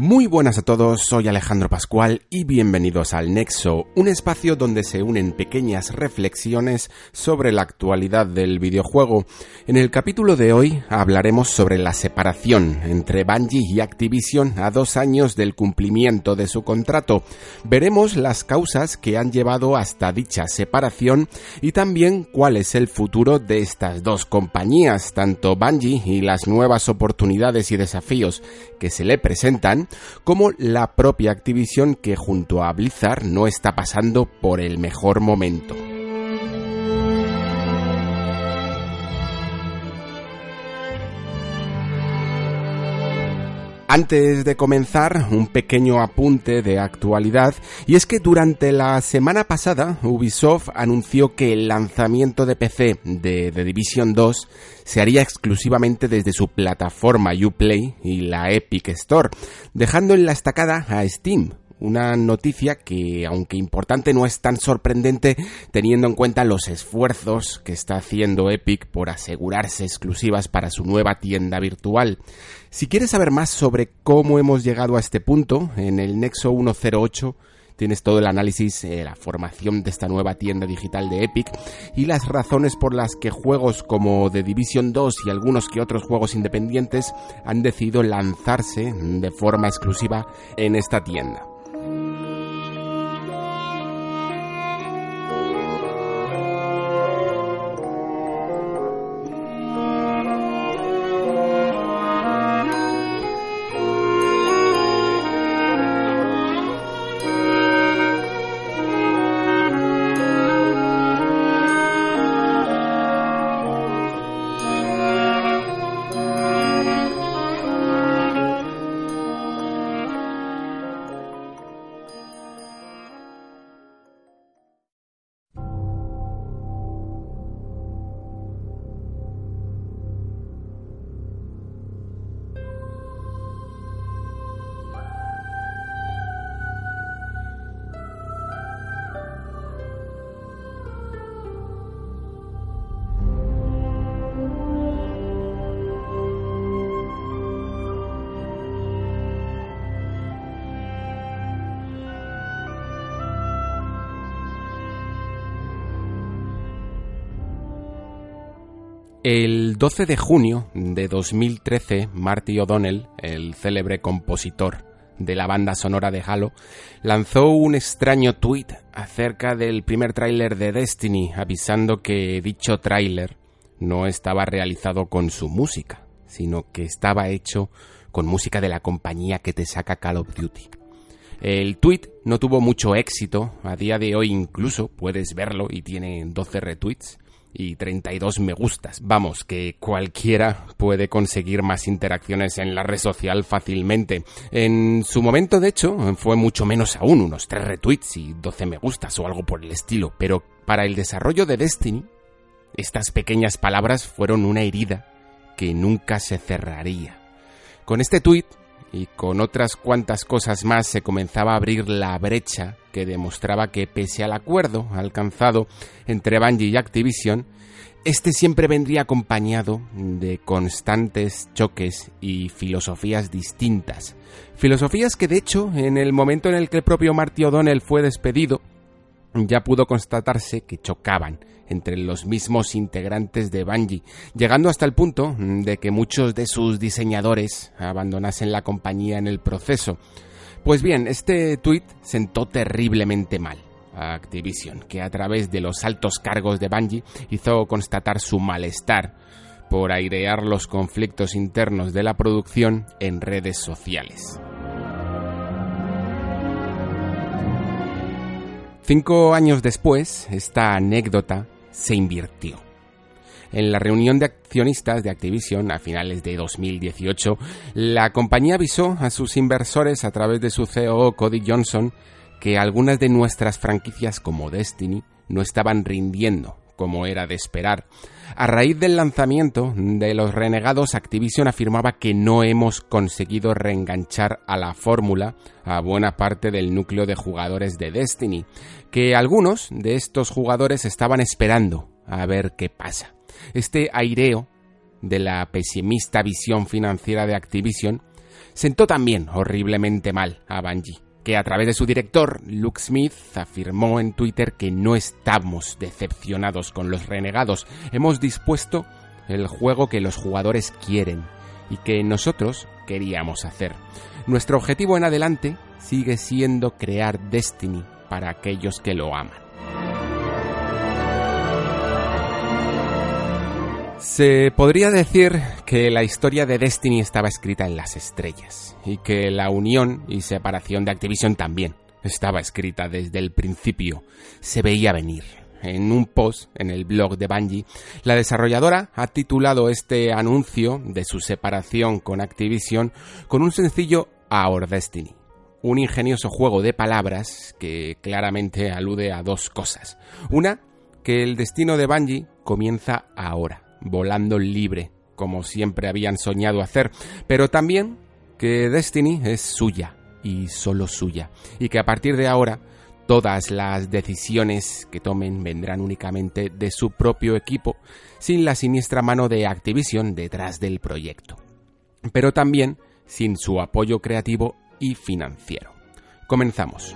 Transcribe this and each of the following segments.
Muy buenas a todos, soy Alejandro Pascual y bienvenidos al Nexo, un espacio donde se unen pequeñas reflexiones sobre la actualidad del videojuego. En el capítulo de hoy hablaremos sobre la separación entre Bungie y Activision a dos años del cumplimiento de su contrato. Veremos las causas que han llevado hasta dicha separación y también cuál es el futuro de estas dos compañías, tanto Bungie y las nuevas oportunidades y desafíos que se le presentan, como la propia Activision que junto a Blizzard no está pasando por el mejor momento. Antes de comenzar, un pequeño apunte de actualidad, y es que durante la semana pasada Ubisoft anunció que el lanzamiento de PC de The Division 2 se haría exclusivamente desde su plataforma Uplay y la Epic Store, dejando en la estacada a Steam, una noticia que, aunque importante, no es tan sorprendente teniendo en cuenta los esfuerzos que está haciendo Epic por asegurarse exclusivas para su nueva tienda virtual. Si quieres saber más sobre cómo hemos llegado a este punto, en el Nexo 108 tienes todo el análisis, eh, la formación de esta nueva tienda digital de Epic y las razones por las que juegos como The Division 2 y algunos que otros juegos independientes han decidido lanzarse de forma exclusiva en esta tienda. El 12 de junio de 2013, Marty O'Donnell, el célebre compositor de la banda sonora de Halo, lanzó un extraño tuit acerca del primer tráiler de Destiny, avisando que dicho tráiler no estaba realizado con su música, sino que estaba hecho con música de la compañía que te saca Call of Duty. El tuit no tuvo mucho éxito, a día de hoy incluso puedes verlo y tiene 12 retweets, y 32 me gustas. Vamos, que cualquiera puede conseguir más interacciones en la red social fácilmente. En su momento, de hecho, fue mucho menos aún, unos 3 retweets y 12 me gustas o algo por el estilo. Pero para el desarrollo de Destiny, estas pequeñas palabras fueron una herida que nunca se cerraría. Con este tweet y con otras cuantas cosas más se comenzaba a abrir la brecha que demostraba que pese al acuerdo alcanzado entre Bungie y Activision, este siempre vendría acompañado de constantes choques y filosofías distintas. Filosofías que de hecho, en el momento en el que el propio Marty O'Donnell fue despedido, ya pudo constatarse que chocaban entre los mismos integrantes de Bungie, llegando hasta el punto de que muchos de sus diseñadores abandonasen la compañía en el proceso. Pues bien, este tuit sentó terriblemente mal a Activision, que a través de los altos cargos de Bungie hizo constatar su malestar por airear los conflictos internos de la producción en redes sociales. Cinco años después, esta anécdota se invirtió. En la reunión de accionistas de Activision a finales de 2018, la compañía avisó a sus inversores a través de su CEO Cody Johnson que algunas de nuestras franquicias como Destiny no estaban rindiendo como era de esperar. A raíz del lanzamiento de los renegados, Activision afirmaba que no hemos conseguido reenganchar a la fórmula a buena parte del núcleo de jugadores de Destiny, que algunos de estos jugadores estaban esperando a ver qué pasa. Este aireo de la pesimista visión financiera de Activision sentó también horriblemente mal a Bungie que a través de su director, Luke Smith, afirmó en Twitter que no estamos decepcionados con los renegados, hemos dispuesto el juego que los jugadores quieren y que nosotros queríamos hacer. Nuestro objetivo en adelante sigue siendo crear Destiny para aquellos que lo aman. Se podría decir que la historia de Destiny estaba escrita en las estrellas y que la unión y separación de Activision también estaba escrita desde el principio. Se veía venir. En un post en el blog de Bungie, la desarrolladora ha titulado este anuncio de su separación con Activision con un sencillo Our Destiny un ingenioso juego de palabras que claramente alude a dos cosas. Una, que el destino de Bungie comienza ahora volando libre, como siempre habían soñado hacer, pero también que Destiny es suya y solo suya, y que a partir de ahora todas las decisiones que tomen vendrán únicamente de su propio equipo, sin la siniestra mano de Activision detrás del proyecto, pero también sin su apoyo creativo y financiero. Comenzamos.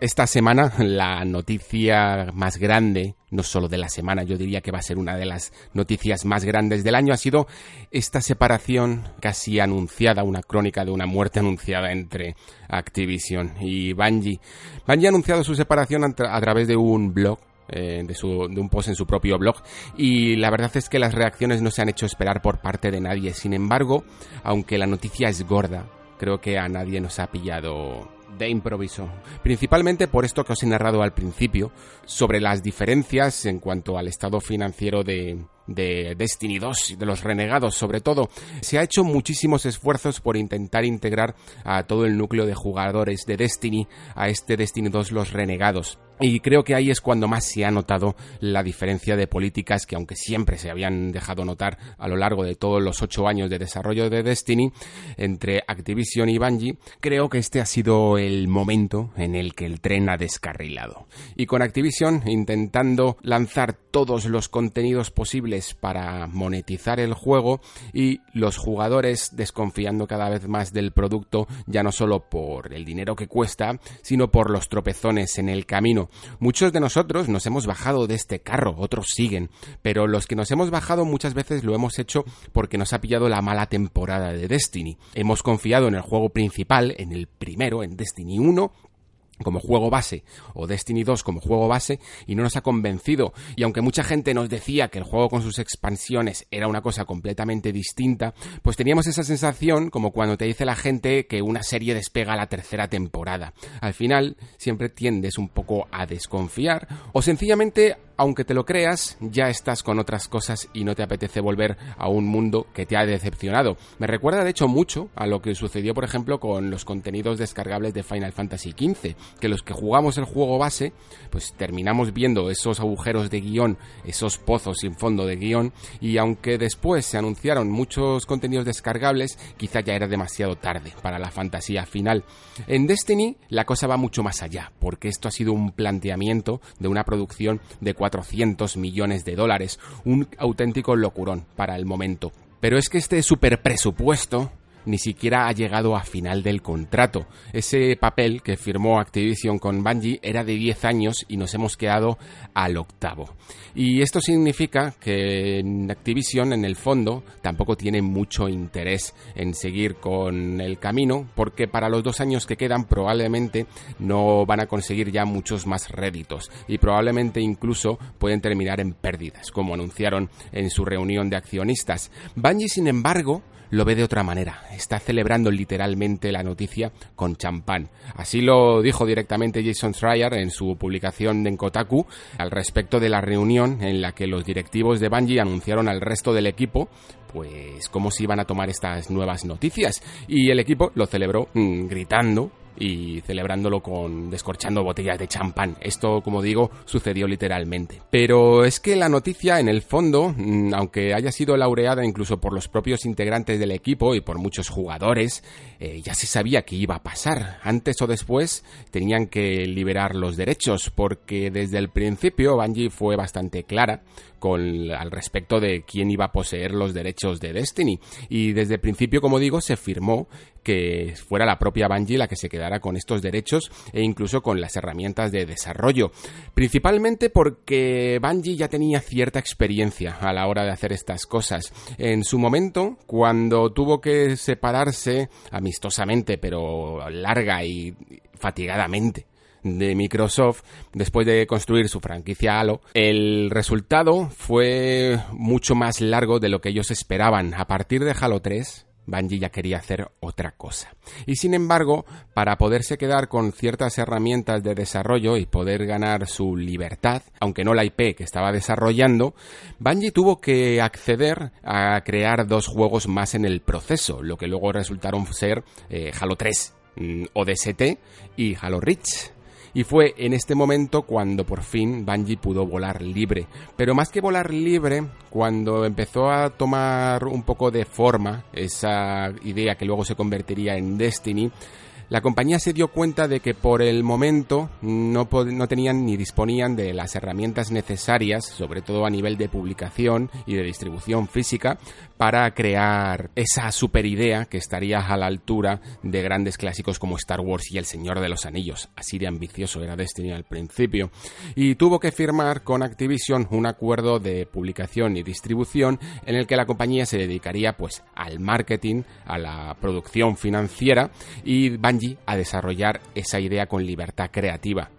Esta semana la noticia más grande, no solo de la semana, yo diría que va a ser una de las noticias más grandes del año, ha sido esta separación casi anunciada, una crónica de una muerte anunciada entre Activision y Bungie. Bungie ha anunciado su separación a, través de un blog eh, de, de, un post en su propio blog y la verdad es que las reacciones no se han hecho esperar por parte de nadie. Sin embargo, aunque la noticia es gorda, creo que a nadie nos ha pillado de improviso. Principalmente por esto que os he narrado al principio, sobre las diferencias en cuanto al estado financiero de, de Destiny 2 y de los renegados sobre todo. Se ha hecho muchísimos esfuerzos por intentar integrar a todo el núcleo de jugadores de Destiny a este Destiny 2 los renegados. Y creo que ahí es cuando más se ha notado la diferencia de políticas que aunque siempre se habían dejado notar a lo largo de todos los ocho años de desarrollo de Destiny entre Activision y Bungie, creo que este ha sido el momento en el que el tren ha descarrilado. Y con Activision intentando lanzar todos los contenidos posibles para monetizar el juego y los jugadores desconfiando cada vez más del producto ya no solo por el dinero que cuesta, sino por los tropezones en el camino Muchos de nosotros nos hemos bajado de este carro, otros siguen, pero los que nos hemos bajado muchas veces lo hemos hecho porque nos ha pillado la mala temporada de Destiny. Hemos confiado en el juego principal, en el primero, en Destiny 1, como juego base o Destiny 2 como juego base y no nos ha convencido y aunque mucha gente nos decía que el juego con sus expansiones era una cosa completamente distinta, pues teníamos esa sensación como cuando te dice la gente que una serie despega la tercera temporada. Al final siempre tiendes un poco a desconfiar o sencillamente aunque te lo creas, ya estás con otras cosas y no te apetece volver a un mundo que te ha decepcionado. Me recuerda de hecho mucho a lo que sucedió, por ejemplo, con los contenidos descargables de Final Fantasy XV, que los que jugamos el juego base, pues terminamos viendo esos agujeros de guion, esos pozos sin fondo de guion, y aunque después se anunciaron muchos contenidos descargables, quizá ya era demasiado tarde para la fantasía final. En Destiny la cosa va mucho más allá, porque esto ha sido un planteamiento de una producción de 400 millones de dólares, un auténtico locurón para el momento. Pero es que este super presupuesto ni siquiera ha llegado a final del contrato. Ese papel que firmó Activision con Bungie era de 10 años y nos hemos quedado al octavo. Y esto significa que Activision, en el fondo, tampoco tiene mucho interés en seguir con el camino, porque para los dos años que quedan probablemente no van a conseguir ya muchos más réditos y probablemente incluso pueden terminar en pérdidas, como anunciaron en su reunión de accionistas. Bungie, sin embargo, lo ve de otra manera. Está celebrando literalmente la noticia con champán. Así lo dijo directamente Jason Schreier en su publicación en Kotaku al respecto de la reunión en la que los directivos de Bungie anunciaron al resto del equipo pues cómo se iban a tomar estas nuevas noticias y el equipo lo celebró mm, gritando y celebrándolo con descorchando botellas de champán. Esto, como digo, sucedió literalmente. Pero es que la noticia, en el fondo, mm, aunque haya sido laureada incluso por los propios integrantes del equipo y por muchos jugadores, eh, ya se sabía que iba a pasar. Antes o después tenían que liberar los derechos, porque desde el principio Bungie fue bastante clara con, al respecto de quién iba a poseer los derechos de Destiny. Y desde el principio, como digo, se firmó que fuera la propia Bungie la que se quedara con estos derechos e incluso con las herramientas de desarrollo. Principalmente porque Bungie ya tenía cierta experiencia a la hora de hacer estas cosas. En su momento, cuando tuvo que separarse amistosamente, pero larga y fatigadamente de Microsoft después de construir su franquicia Halo, el resultado fue mucho más largo de lo que ellos esperaban. A partir de Halo 3, Bungie ya quería hacer otra cosa. Y sin embargo, para poderse quedar con ciertas herramientas de desarrollo y poder ganar su libertad, aunque no la IP que estaba desarrollando, Bungie tuvo que acceder a crear dos juegos más en el proceso, lo que luego resultaron ser eh, Halo 3, mm, ODST y Halo Reach y fue en este momento cuando por fin Bungie pudo volar libre. Pero más que volar libre, cuando empezó a tomar un poco de forma esa idea que luego se convertiría en Destiny, la compañía se dio cuenta de que por el momento no, no, tenían ni disponían de las herramientas necesarias, sobre todo a nivel de publicación y de distribución física, para crear esa super idea que estaría a la altura de grandes clásicos como Star Wars y El Señor de los Anillos. Así de ambicioso era Destiny al principio. Y tuvo que firmar con Activision un acuerdo de publicación y distribución en el que la compañía se dedicaría pues al marketing, a la producción financiera y a desarrollar esa idea con libertad creativa.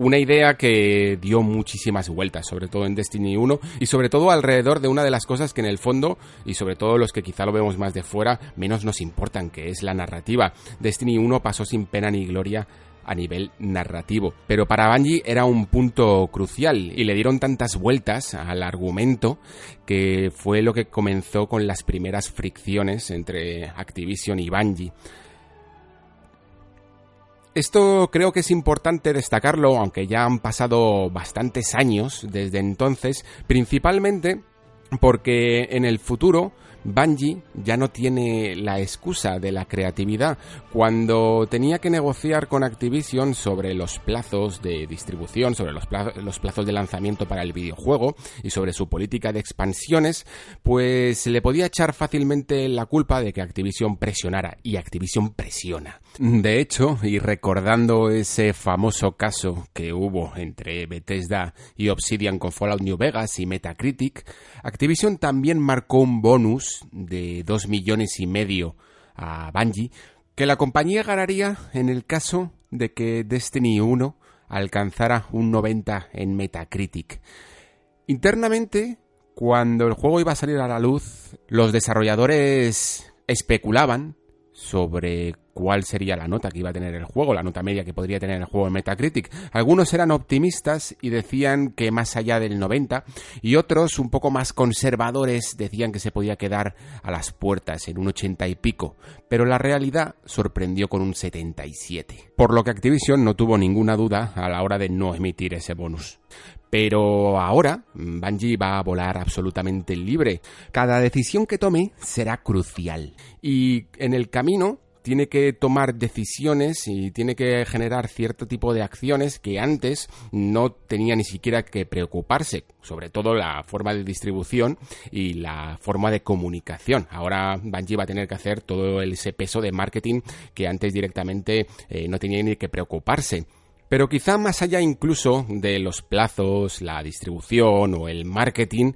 Una idea que dio muchísimas vueltas, sobre todo en Destiny 1 y sobre todo alrededor de una de las cosas que en el fondo, y sobre todo los que quizá lo vemos más de fuera, menos nos importan, que es la narrativa. Destiny 1 pasó sin pena ni gloria a nivel narrativo. Pero para Bungie era un punto crucial y le dieron tantas vueltas al argumento que fue lo que comenzó con las primeras fricciones entre Activision y Bungie. Esto creo que es importante destacarlo, aunque ya han pasado bastantes años desde entonces, principalmente porque en el futuro Bungie ya no tiene la excusa de la creatividad. Cuando tenía que negociar con Activision sobre los plazos de distribución, sobre los plazos, de lanzamiento para el videojuego y sobre su política de expansiones, pues le podía echar fácilmente la culpa de que Activision presionara. Y Activision presiona. De hecho, y recordando ese famoso caso que hubo entre Bethesda y Obsidian con Fallout New Vegas y Metacritic, Activision también marcó un bonus de 2 millones y medio a Bungie que la compañía ganaría en el caso de que Destiny 1 alcanzara un 90 en Metacritic. Internamente, cuando el juego iba a salir a la luz, los desarrolladores especulaban sobre cuál sería la nota que iba a tener el juego, la nota media que podría tener el juego en Metacritic. Algunos eran optimistas y decían que más allá del 90 y otros un poco más conservadores decían que se podía quedar a las puertas en un 80 y pico, pero la realidad sorprendió con un 77. Por lo que Activision no tuvo ninguna duda a la hora de no emitir ese bonus. Pero ahora Bungie va a volar absolutamente libre. Cada decisión que tome será crucial. Y en el camino tiene que tomar decisiones y tiene que generar cierto tipo de acciones que antes no tenía ni siquiera que preocuparse, sobre todo la forma de distribución y la forma de comunicación. Ahora Bungie va a tener que hacer todo ese peso de marketing que antes directamente eh, no tenía ni que preocuparse. Pero quizá más allá incluso de los plazos, la distribución o el marketing,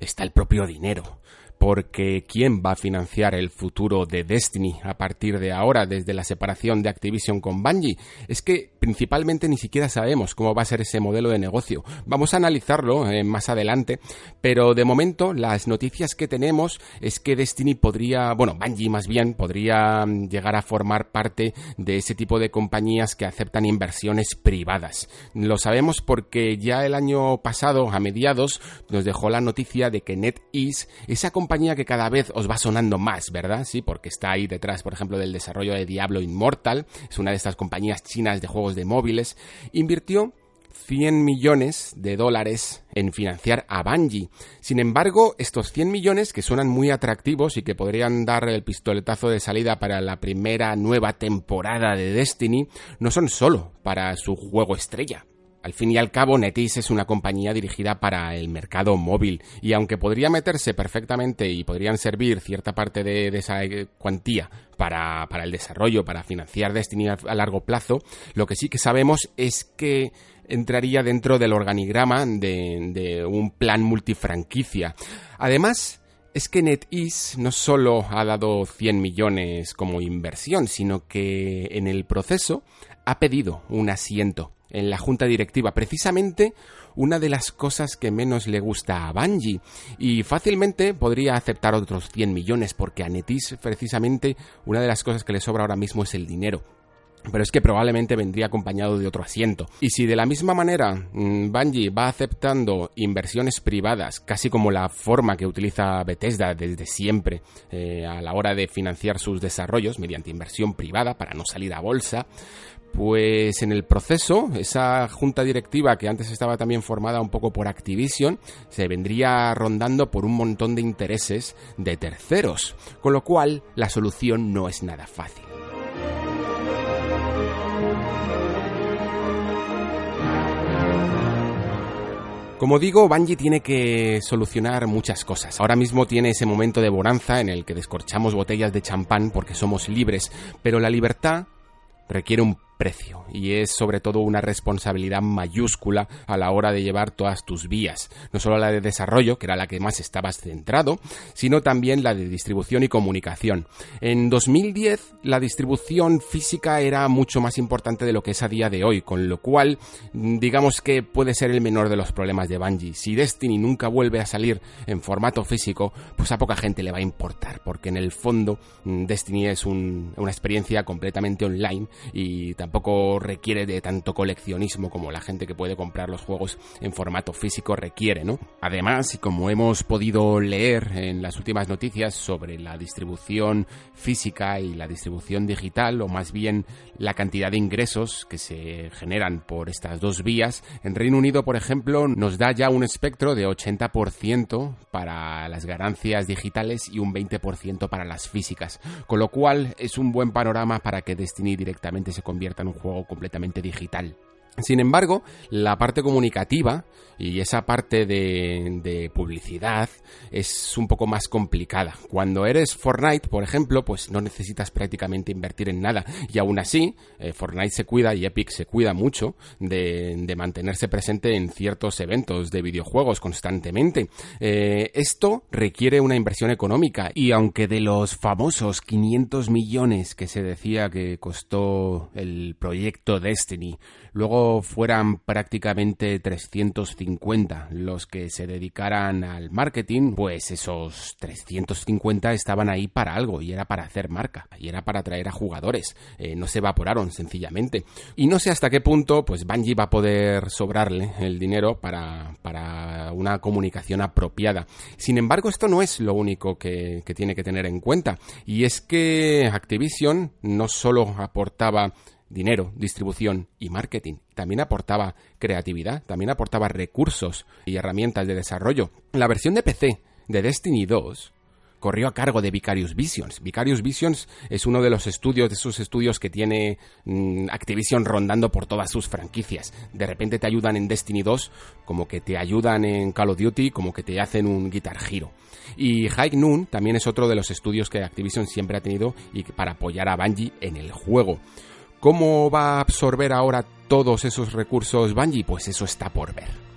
está el propio dinero porque ¿quién va a financiar el futuro de Destiny a partir de ahora desde la separación de Activision con Bungie? Es que principalmente ni siquiera sabemos cómo va a ser ese modelo de negocio. Vamos a analizarlo eh, más adelante, pero de momento las noticias que tenemos es que Destiny podría, bueno, Bungie más bien, podría mm, llegar a formar parte de ese tipo de compañías que aceptan inversiones privadas. Lo sabemos porque ya el año pasado, a mediados, nos dejó la noticia de que NetEase, esa compañía compañía que cada vez os va sonando más, ¿verdad? Sí, porque está ahí detrás, por ejemplo, del desarrollo de Diablo Immortal, es una de estas compañías chinas de juegos de móviles, invirtió 100 millones de dólares en financiar a Bungie. Sin embargo, estos 100 millones, que suenan muy atractivos y que podrían dar el pistoletazo de salida para la primera nueva temporada de Destiny, no son solo para su juego estrella. Al fin y al cabo, NetEase es una compañía dirigida para el mercado móvil y aunque podría meterse perfectamente y podrían servir cierta parte de, esa eh, cuantía para, el desarrollo, para financiar Destiny a, largo plazo, lo que sí que sabemos es que entraría dentro del organigrama de, de un plan multifranquicia. Además, es que NetEase no solo ha dado 100 millones como inversión, sino que en el proceso ha pedido un asiento en la junta directiva, precisamente una de las cosas que menos le gusta a Bungie y fácilmente podría aceptar otros 100 millones porque a Netis precisamente una de las cosas que le sobra ahora mismo es el dinero pero es que probablemente vendría acompañado de otro asiento. Y si de la misma manera mm, Bungie va aceptando inversiones privadas, casi como la forma que utiliza Bethesda desde siempre eh, a la hora de financiar sus desarrollos mediante inversión privada para no salir a bolsa, pues en el proceso, esa junta directiva que antes estaba también formada un poco por Activision, se vendría rondando por un montón de intereses de terceros, con lo cual la solución no es nada fácil. Como digo, Bungie tiene que solucionar muchas cosas. Ahora mismo tiene ese momento de bonanza en el que descorchamos botellas de champán porque somos libres, pero la libertad requiere un precio y es sobre todo una responsabilidad mayúscula a la hora de llevar todas tus vías, no solo la de desarrollo, que era la que más estabas centrado, sino también la de distribución y comunicación. En 2010 la distribución física era mucho más importante de lo que es a día de hoy, con lo cual digamos que puede ser el menor de los problemas de Bungie. Si Destiny nunca vuelve a salir en formato físico, pues a poca gente le va a importar, porque en el fondo mm, Destiny es una experiencia completamente online y también tampoco requiere de tanto coleccionismo como la gente que puede comprar los juegos en formato físico requiere, ¿no? Además, y como hemos podido leer en las últimas noticias sobre la distribución física y la distribución digital, o más bien la cantidad de ingresos que se generan por estas dos vías, en Reino Unido, por ejemplo, nos da ya un espectro de 80% para las ganancias digitales y un 20% para las físicas, con lo cual es un buen panorama para que Destiny directamente se convierta en un juego completamente digital. Sin embargo, la parte comunicativa y esa parte de, publicidad es un poco más complicada. Cuando eres Fortnite, por ejemplo, pues no necesitas prácticamente invertir en nada. Y aún así, eh, Fortnite se cuida y Epic se cuida mucho de, mantenerse presente en ciertos eventos de videojuegos constantemente. Eh, esto requiere una inversión económica y aunque de los famosos 500 millones que se decía que costó el proyecto Destiny, luego fueran prácticamente 350 los que se dedicaran al marketing, pues esos 350 estaban ahí para algo y era para hacer marca y era para atraer a jugadores, eh, no se evaporaron sencillamente. Y no sé hasta qué punto pues Bungie va a poder sobrarle el dinero para, para una comunicación apropiada. Sin embargo, esto no es lo único que, que tiene que tener en cuenta y es que Activision no solo aportaba dinero, distribución y marketing. También aportaba creatividad, también aportaba recursos y herramientas de desarrollo. La versión de PC de Destiny 2 corrió a cargo de Vicarious Visions. Vicarious Visions es uno de los estudios, de esos estudios que tiene mm, Activision rondando por todas sus franquicias. De repente te ayudan en Destiny 2, como que te ayudan en Call of Duty, como que te hacen un Guitar Hero. Y High Noon también es otro de los estudios que Activision siempre ha tenido y para apoyar a Bungie en el juego. ¿Cómo va a absorber ahora todos esos recursos Bungie? Pues eso está por ver.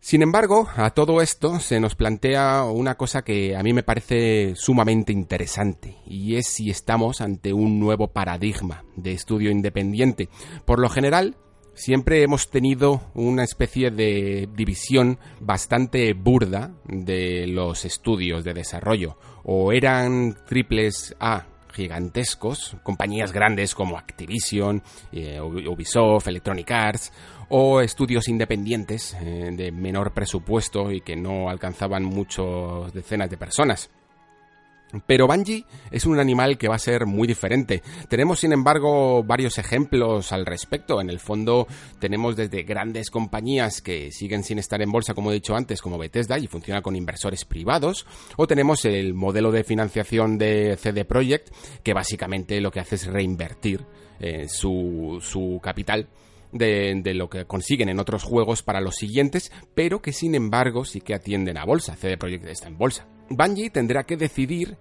Sin embargo, a todo esto se nos plantea una cosa que a mí me parece sumamente interesante, y es si estamos ante un nuevo paradigma de estudio independiente. Por lo general, siempre hemos tenido una especie de división bastante burda de los estudios de desarrollo. O eran triples A gigantescos, compañías grandes como Activision, eh, Ubisoft, Electronic Arts, o estudios independientes eh, de menor presupuesto y que no alcanzaban muchas decenas de personas. Pero Bungie es un animal que va a ser muy diferente. Tenemos, sin embargo, varios ejemplos al respecto. En el fondo, tenemos desde grandes compañías que siguen sin estar en bolsa, como he dicho antes, como Bethesda, y funciona con inversores privados. O tenemos el modelo de financiación de CD Projekt, que básicamente lo que hace es reinvertir eh, su, su capital de, lo que consiguen en otros juegos para los siguientes, pero que sin embargo sí que atienden a bolsa. CD Projekt está en bolsa. Bungie tendrá que decidir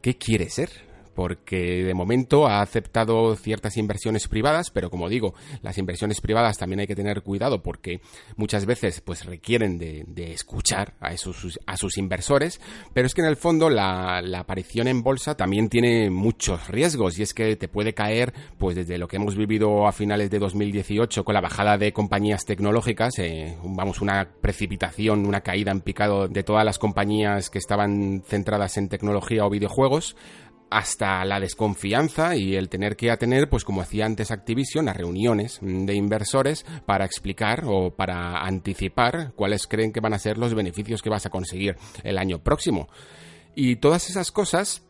qué quiere ser porque de momento ha aceptado ciertas inversiones privadas, pero como digo, las inversiones privadas también hay que tener cuidado porque muchas veces pues requieren de, escuchar a, esos, a sus inversores, pero es que en el fondo la, aparición en bolsa también tiene muchos riesgos y es que te puede caer pues desde lo que hemos vivido a finales de 2018 con la bajada de compañías tecnológicas, eh, vamos, una precipitación, una caída en picado de todas las compañías que estaban centradas en tecnología o videojuegos, hasta la desconfianza y el tener que atener, pues como hacía antes Activision, a reuniones de inversores para explicar o para anticipar cuáles creen que van a ser los beneficios que vas a conseguir el año próximo. Y todas esas cosas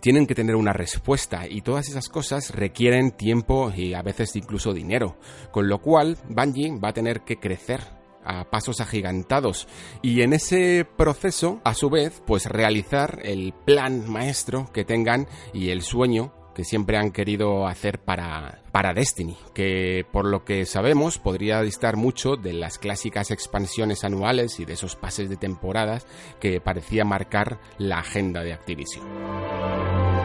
tienen que tener una respuesta y todas esas cosas requieren tiempo y a veces incluso dinero, con lo cual Bungie va a tener que crecer a pasos agigantados y en ese proceso a su vez pues realizar el plan maestro que tengan y el sueño que siempre han querido hacer para, para Destiny, que por lo que sabemos podría distar mucho de las clásicas expansiones anuales y de esos pases de temporadas que parecía marcar la agenda de Activision.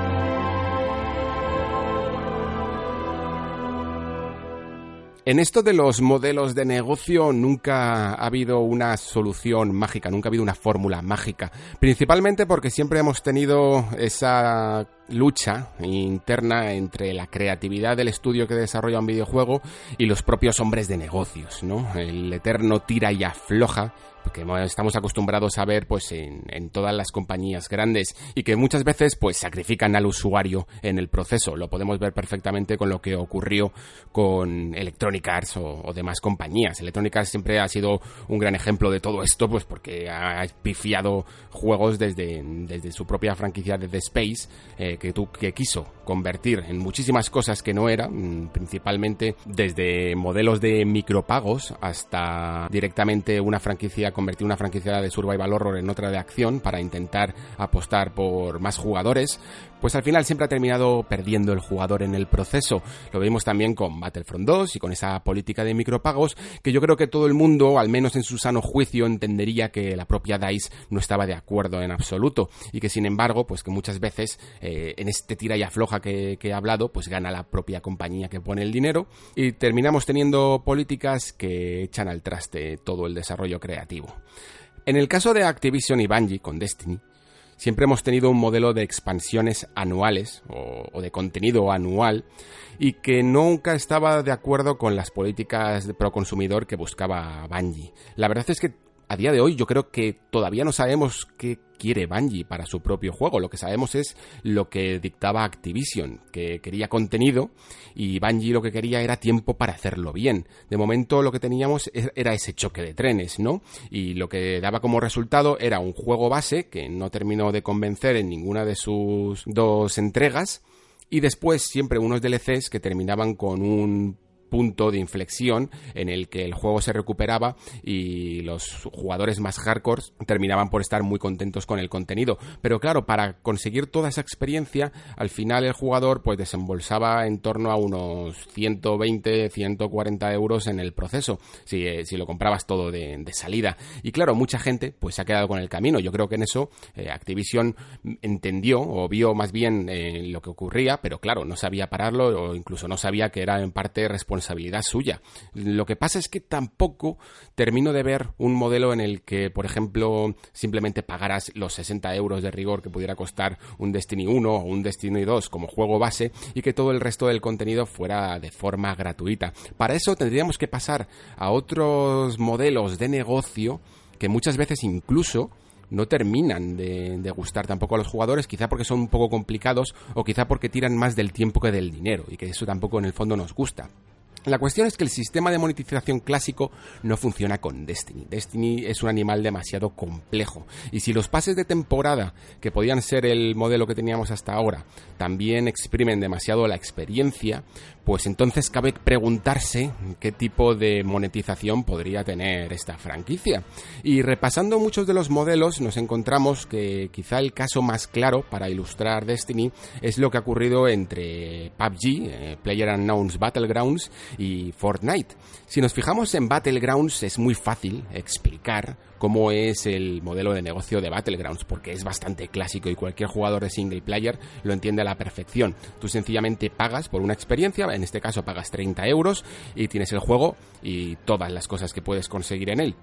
En esto de los modelos de negocio nunca ha habido una solución mágica, nunca ha habido una fórmula mágica, principalmente porque siempre hemos tenido esa lucha interna entre la creatividad del estudio que desarrolla un videojuego y los propios hombres de negocios, ¿no? El eterno tira y afloja que estamos acostumbrados a ver pues en, todas las compañías grandes y que muchas veces pues sacrifican al usuario en el proceso. Lo podemos ver perfectamente con lo que ocurrió con Electronic Arts o, demás compañías. Electronic Arts siempre ha sido un gran ejemplo de todo esto pues porque ha pifiado juegos desde, desde su propia franquicia de The Space eh, que, que quiso convertir en muchísimas cosas que no era, mm, principalmente desde modelos de micropagos hasta directamente una franquicia convertir una franquicia de survival horror en otra de acción para intentar apostar por más jugadores, pues al final siempre ha terminado perdiendo el jugador en el proceso. Lo vimos también con Battlefront 2 y con esa política de micropagos que yo creo que todo el mundo, al menos en su sano juicio, entendería que la propia DICE no estaba de acuerdo en absoluto y que sin embargo, pues que muchas veces eh, en este tira y afloja que, he hablado, pues gana la propia compañía que pone el dinero y terminamos teniendo políticas que echan al traste todo el desarrollo creativo. En el caso de Activision y Bungie con Destiny, siempre hemos tenido un modelo de expansiones anuales o, de contenido anual y que nunca estaba de acuerdo con las políticas de pro consumidor que buscaba Bungie. La verdad es que a día de hoy yo creo que todavía no sabemos qué quiere Bungie para su propio juego. Lo que sabemos es lo que dictaba Activision, que quería contenido y Bungie lo que quería era tiempo para hacerlo bien. De momento lo que teníamos e-, era ese choque de trenes, ¿no? Y lo que daba como resultado era un juego base que no terminó de convencer en ninguna de sus dos entregas y después siempre unos DLCs que terminaban con un punto de inflexión en el que el juego se recuperaba y los jugadores más hardcore terminaban por estar muy contentos con el contenido. Pero claro, para conseguir toda esa experiencia, al final el jugador pues desembolsaba en torno a unos 120, 140 euros en el proceso, si, eh, si lo comprabas todo de, salida. Y claro, mucha gente pues se ha quedado con el camino. Yo creo que en eso eh, Activision entendió o vio más bien eh, lo que ocurría, pero claro, no sabía pararlo o incluso no sabía que era en parte responsable responsabilidad suya. Lo que pasa es que tampoco termino de ver un modelo en el que, por ejemplo, simplemente pagaras los 60 euros de rigor que pudiera costar un Destiny 1 o un Destiny 2 como juego base y que todo el resto del contenido fuera de forma gratuita. Para eso tendríamos que pasar a otros modelos de negocio que muchas veces incluso no terminan de, de, gustar tampoco a los jugadores, quizá porque son un poco complicados o quizá porque tiran más del tiempo que del dinero y que eso tampoco en el fondo nos gusta. La cuestión es que el sistema de monetización clásico no funciona con Destiny. Destiny es un animal demasiado complejo. Y si los pases de temporada, que podían ser el modelo que teníamos hasta ahora, también exprimen demasiado la experiencia, pues entonces cabe preguntarse qué tipo de monetización podría tener esta franquicia. Y repasando muchos de los modelos, nos encontramos que quizá el caso más claro para ilustrar Destiny es lo que ha ocurrido entre PUBG, eh, Player Unknown's Battlegrounds, y Fortnite. Si nos fijamos en Battlegrounds es muy fácil explicar cómo es el modelo de negocio de Battlegrounds, porque es bastante clásico y cualquier jugador de single player lo entiende a la perfección. Tú sencillamente pagas por una experiencia, en este caso pagas 30 euros y tienes el juego y todas las cosas que puedes conseguir en él.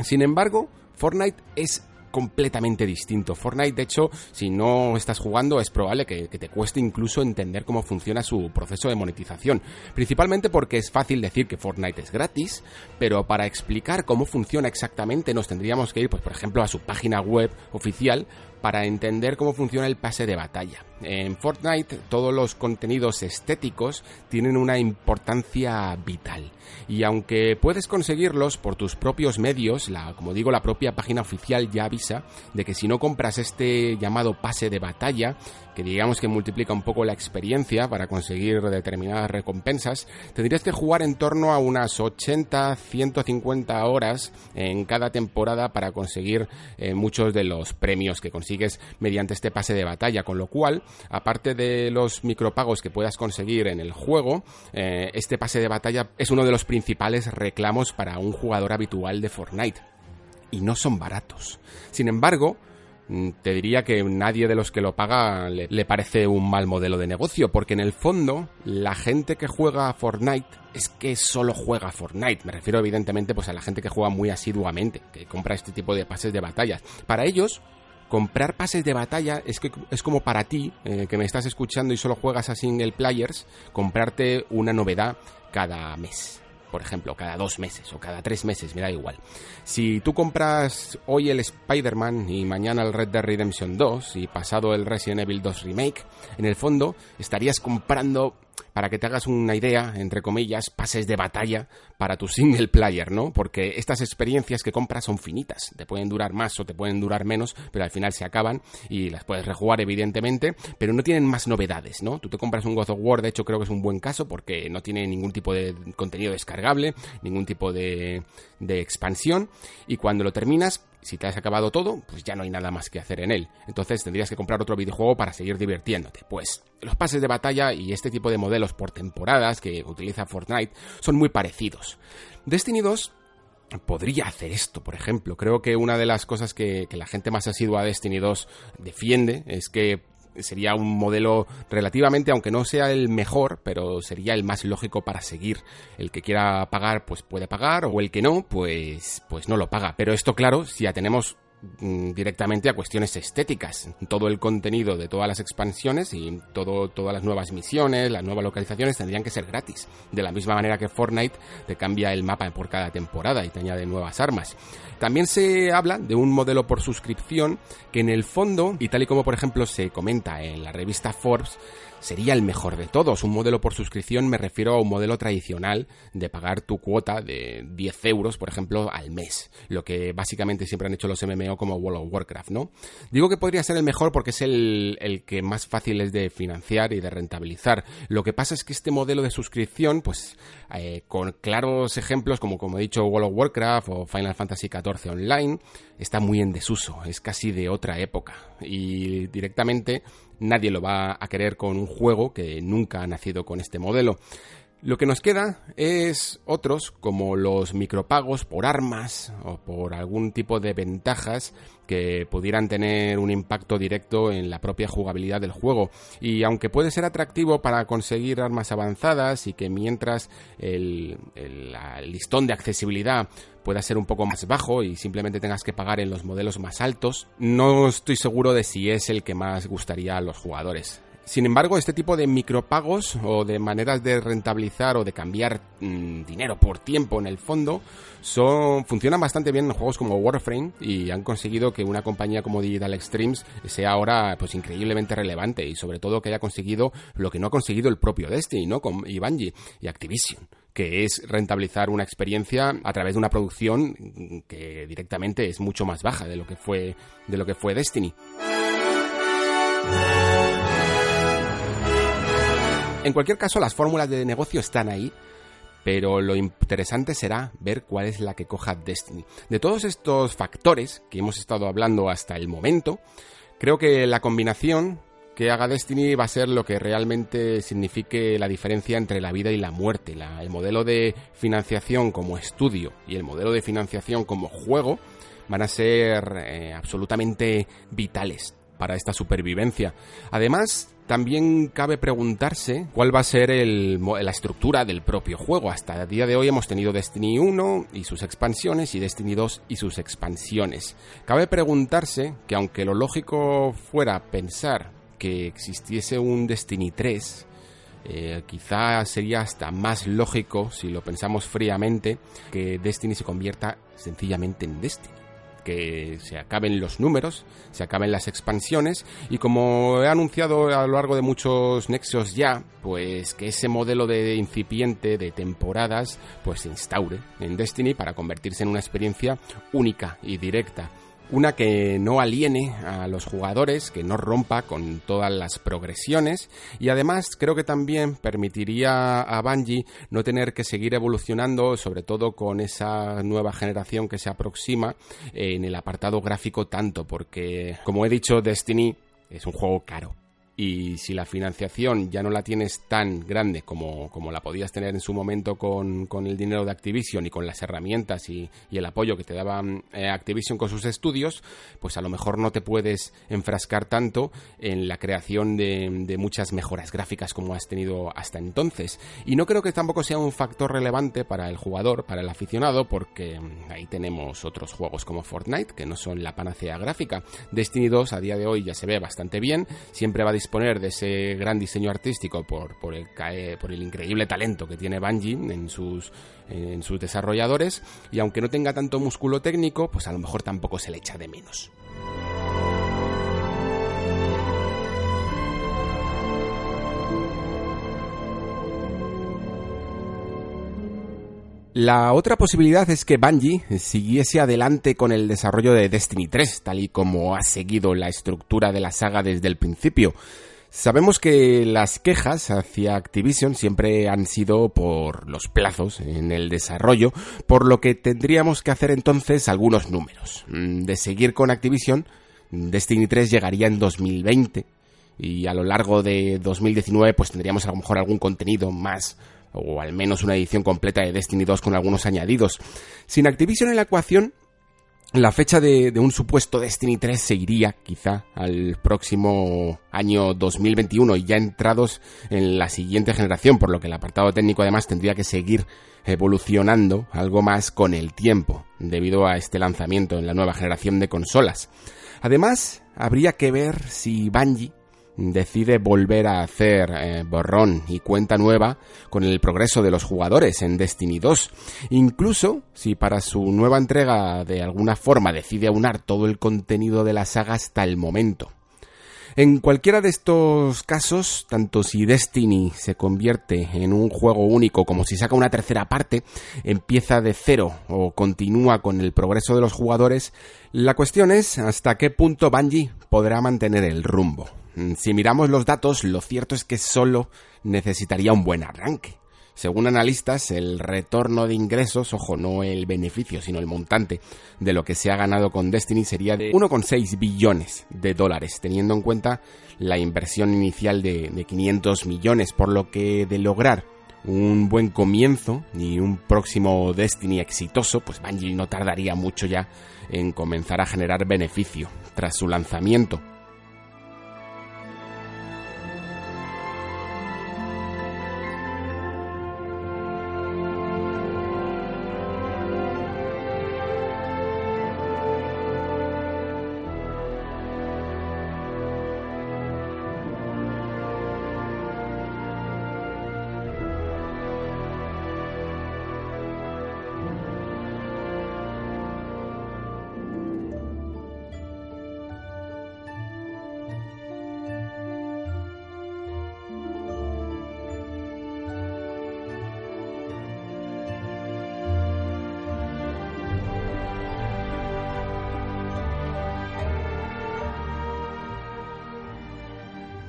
Sin embargo, Fortnite es completamente distinto. Fortnite, de hecho, si no estás jugando, es probable que, te cueste incluso entender cómo funciona su proceso de monetización. Principalmente porque es fácil decir que Fortnite es gratis, pero para explicar cómo funciona exactamente nos tendríamos que ir, pues, por ejemplo, a su página web oficial para entender cómo funciona el pase de batalla. En Fortnite todos los contenidos estéticos tienen una importancia vital. Y aunque puedes conseguirlos por tus propios medios, la, como digo, la propia página oficial ya avisa de que si no compras este llamado pase de batalla, que digamos que multiplica un poco la experiencia para conseguir determinadas recompensas, tendrías que jugar en torno a unas 80-150 horas en cada temporada para conseguir eh, muchos de los premios que consigues mediante este pase de batalla, con lo cual, aparte de los micropagos que puedas conseguir en el juego, eh, este pase de batalla es uno de los principales reclamos para un jugador habitual de Fortnite. Y no son baratos. Sin embargo, Mm, te diría que nadie de los que lo paga le, parece un mal modelo de negocio, porque en el fondo la gente que juega a Fortnite es que solo juega a Fortnite. Me refiero evidentemente pues a la gente que juega muy asiduamente, que compra este tipo de pases de batallas. Para ellos, comprar pases de batalla es que es como para ti, eh, que me estás escuchando y solo juegas a single players, comprarte una novedad cada mes por ejemplo, cada dos meses o cada tres meses, me da igual. Si tú compras hoy el Spider-Man y mañana el Red Dead Redemption 2 y pasado el Resident Evil 2 Remake, en el fondo estarías comprando para que te hagas una idea, entre comillas, pases de batalla para tu single player, ¿no? Porque estas experiencias que compras son finitas, te pueden durar más o te pueden durar menos, pero al final se acaban y las puedes rejugar evidentemente, pero no tienen más novedades, ¿no? Tú te compras un God of War, de hecho creo que es un buen caso porque no tiene ningún tipo de contenido descargable, ningún tipo de, de expansión y cuando lo terminas si te has acabado todo, pues ya no hay nada más que hacer en él. Entonces tendrías que comprar otro videojuego para seguir divirtiéndote. Pues los pases de batalla y este tipo de modelos por temporadas que utiliza Fortnite son muy parecidos. Destiny 2 podría hacer esto, por ejemplo. Creo que una de las cosas que, la gente más asidua a Destiny 2 defiende es que sería un modelo relativamente, aunque no sea el mejor, pero sería el más lógico para seguir. El que quiera pagar, pues puede pagar, o el que no, pues, pues no lo paga. Pero esto, claro, si ya tenemos directamente a cuestiones estéticas. Todo el contenido de todas las expansiones y todo, todas las nuevas misiones, las nuevas localizaciones tendrían que ser gratis. De la misma manera que Fortnite te cambia el mapa por cada temporada y te añade nuevas armas. También se habla de un modelo por suscripción que en el fondo, y tal y como por ejemplo se comenta en la revista Forbes, sería el mejor de todos. Un modelo por suscripción me refiero a un modelo tradicional de pagar tu cuota de 10 euros, por ejemplo, al mes. Lo que básicamente siempre han hecho los MMO Como World of Warcraft, ¿no? Digo que podría ser el mejor porque es el, el que más fácil es de financiar y de rentabilizar. Lo que pasa es que este modelo de suscripción, pues eh, con claros ejemplos como, como he dicho, World of Warcraft o Final Fantasy XIV Online, está muy en desuso, es casi de otra época. Y directamente nadie lo va a querer con un juego que nunca ha nacido con este modelo. Lo que nos queda es otros como los micropagos por armas o por algún tipo de ventajas que pudieran tener un impacto directo en la propia jugabilidad del juego. Y aunque puede ser atractivo para conseguir armas avanzadas y que mientras el, listón de accesibilidad pueda ser un poco más bajo y simplemente tengas que pagar en los modelos más altos, no estoy seguro de si es el que más gustaría a los jugadores. Sin embargo, este tipo de micropagos o de maneras de rentabilizar o de cambiar mm, dinero por tiempo en el fondo son funcionan bastante bien en juegos como Warframe y han conseguido que una compañía como Digital Extremes sea ahora pues increíblemente relevante y sobre todo que haya conseguido lo que no ha conseguido el propio Destiny, ¿no? Con y Bungie y Activision que es rentabilizar una experiencia a través de una producción que directamente es mucho más baja de lo que fue de lo que fue Destiny. En cualquier caso, las fórmulas de negocio están ahí, pero lo interesante será ver cuál es la que coja Destiny. De todos estos factores que hemos estado hablando hasta el momento, creo que la combinación que haga Destiny va a ser lo que realmente signifique la diferencia entre la vida y la muerte. el modelo de financiación como estudio y el modelo de financiación como juego van a ser eh, absolutamente vitales para esta supervivencia. Además, también cabe preguntarse cuál va a ser la estructura del propio juego. Hasta el día de hoy hemos tenido Destiny 1 y sus expansiones y Destiny 2 y sus expansiones. Cabe preguntarse que aunque lo lógico fuera pensar que existiese un Destiny 3, eh, quizá sería hasta más lógico, si lo pensamos fríamente, que Destiny se convierta sencillamente en Destiny que se acaben los números, se acaben las expansiones y como he anunciado a lo largo de muchos nexos ya, pues que ese modelo de incipiente de temporadas pues se instaure en Destiny para convertirse en una experiencia única y directa una que no aliene a los jugadores, que no rompa con todas las progresiones y además creo que también permitiría a Bungie no tener que seguir evolucionando, sobre todo con esa nueva generación que se aproxima en el apartado gráfico tanto, porque como he dicho, Destiny es un juego caro y si la financiación ya no la tienes tan grande como, como la podías tener en su momento con, con, el dinero de Activision y con las herramientas y, y el apoyo que te daba eh, Activision con sus estudios, pues a lo mejor no te puedes enfrascar tanto en la creación de, de muchas mejoras gráficas como has tenido hasta entonces. Y no creo que tampoco sea un factor relevante para el jugador, para el aficionado, porque mm, ahí tenemos otros juegos como Fortnite, que no son la panacea gráfica. Destiny 2 a día de hoy ya se ve bastante bien, siempre va a disponer de ese gran diseño artístico por, el, increíble talento que tiene Bungie en sus desarrolladores y aunque no tenga tanto músculo técnico, pues a lo mejor tampoco se le echa de menos. La otra posibilidad es que Bungie siguiese adelante con el desarrollo de Destiny 3, tal y como ha seguido la estructura de la saga desde el principio. Sabemos que las quejas hacia Activision siempre han sido por los plazos en el desarrollo, por lo que tendríamos que hacer entonces algunos números. Mm, de seguir con Activision, Destiny 3 llegaría en 2020 y a lo largo de 2019 pues tendríamos a lo mejor algún contenido más o al menos una edición completa de Destiny 2 con algunos añadidos. Sin Activision en la ecuación, la fecha de, un supuesto Destiny 3 se iría quizá al próximo año 2021 y ya entrados en la siguiente generación, por lo que el apartado técnico además tendría que seguir evolucionando algo más con el tiempo, debido a este lanzamiento en la nueva generación de consolas. Además, habría que ver si Bungie decide volver a hacer eh, borrón y cuenta nueva con el progreso de los jugadores en Destiny 2. Incluso si para su nueva entrega de alguna forma decide aunar todo el contenido de la saga hasta el momento. En cualquiera de estos casos, tanto si Destiny se convierte en un juego único como si saca una tercera parte, empieza de cero o continúa con el progreso de los jugadores, la cuestión es hasta qué punto Bungie podrá mantener el rumbo. Si miramos los datos, lo cierto es que solo necesitaría un buen arranque. Según analistas, el retorno de ingresos, ojo, no el beneficio, sino el montante de lo que se ha ganado con Destiny sería de 1,6 billones de dólares, teniendo en cuenta la inversión inicial de, de 500 millones, por lo que de lograr un buen comienzo y un próximo Destiny exitoso, pues Bungie no tardaría mucho ya en comenzar a generar beneficio tras su lanzamiento.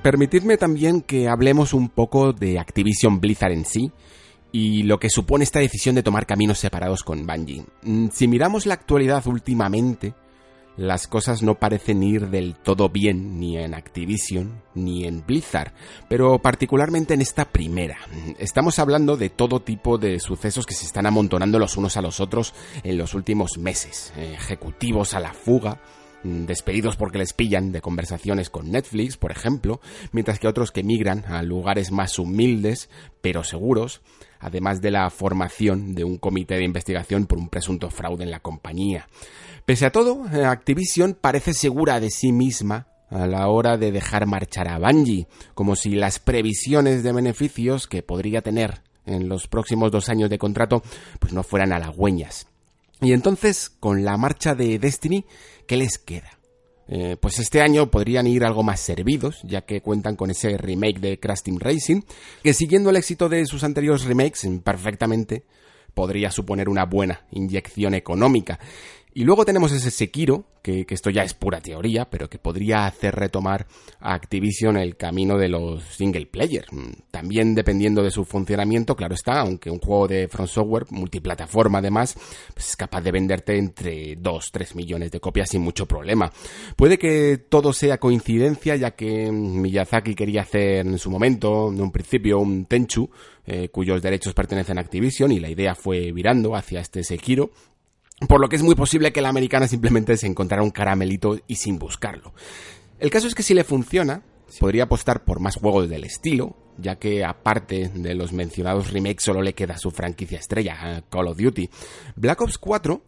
Permitidme también que hablemos un poco de Activision Blizzard en sí y lo que supone esta decisión de tomar caminos separados con Bungie. Mm, si miramos la actualidad últimamente, las cosas no parecen ir del todo bien ni en Activision ni en Blizzard, pero particularmente en esta primera. Estamos hablando de todo tipo de sucesos que se están amontonando los unos a los otros en los últimos meses. Ejecutivos a la fuga, despedidos porque les pillan de conversaciones con Netflix, por ejemplo, mientras que otros que migran a lugares más humildes, pero seguros, además de la formación de un comité de investigación por un presunto fraude en la compañía. Pese a todo, eh, Activision parece segura de sí misma a la hora de dejar marchar a Bungie, como si las previsiones de beneficios que podría tener en los próximos dos años de contrato pues no fueran halagüeñas. Y entonces, con la marcha de Destiny, ¿qué les queda? Eh, pues este año podrían ir algo más servidos, ya que cuentan con ese remake de Crash Team Racing, que siguiendo el éxito de sus anteriores remakes perfectamente podría suponer una buena inyección económica. Y luego tenemos ese Sekiro, que, esto ya es pura teoría, pero que podría hacer retomar a Activision el camino de los single player. También dependiendo de su funcionamiento, claro está, aunque un juego de Front Software, multiplataforma además, pues es capaz de venderte entre 2-3 millones de copias sin mucho problema. Puede que todo sea coincidencia, ya que Miyazaki quería hacer en su momento, en un principio, un Tenchu, eh, cuyos derechos pertenecen a Activision, y la idea fue virando hacia este Sekiro, por lo que es muy posible que la americana simplemente se encontrara un caramelito y sin buscarlo. El caso es que si le funciona, podría apostar por más juegos del estilo, ya que aparte de los mencionados remakes solo le queda su franquicia estrella, Call of Duty. Black Ops 4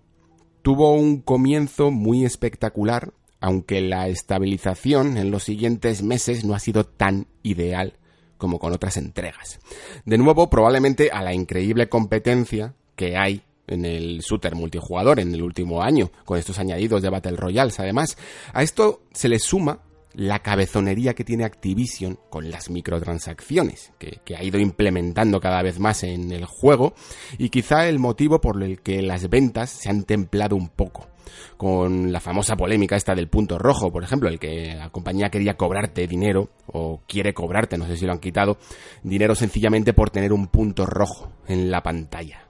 tuvo un comienzo muy espectacular, aunque la estabilización en los siguientes meses no ha sido tan ideal como con otras entregas. De nuevo, probablemente a la increíble competencia que hay en el shooter multijugador en el último año, con estos añadidos de Battle Royales. Además, a esto se le suma la cabezonería que tiene Activision con las microtransacciones, que, que, ha ido implementando cada vez más en el juego, y quizá el motivo por el que las ventas se han templado un poco. Con la famosa polémica esta del punto rojo, por ejemplo, el que la compañía quería cobrarte dinero, o quiere cobrarte, no sé si lo han quitado, dinero sencillamente por tener un punto rojo en la pantalla.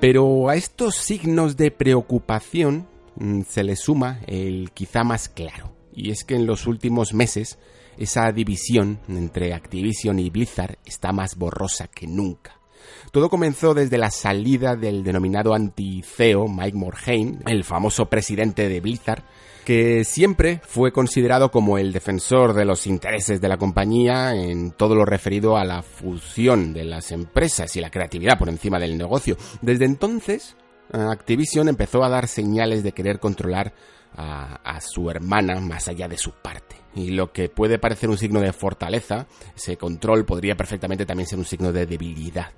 Pero a estos signos de preocupación mm, se le suma el quizá más claro, y es que en los últimos meses esa división entre Activision y Blizzard está más borrosa que nunca. Todo comenzó desde la salida del denominado anti-CEO Mike Morhaime, el famoso presidente de Blizzard, que siempre fue considerado como el defensor de los intereses de la compañía en todo lo referido a la fusión de las empresas y la creatividad por encima del negocio. Desde entonces, Activision empezó a dar señales de querer controlar a, su hermana más allá de su parte. Y lo que puede parecer un signo de fortaleza, ese control podría perfectamente también ser un signo de debilidad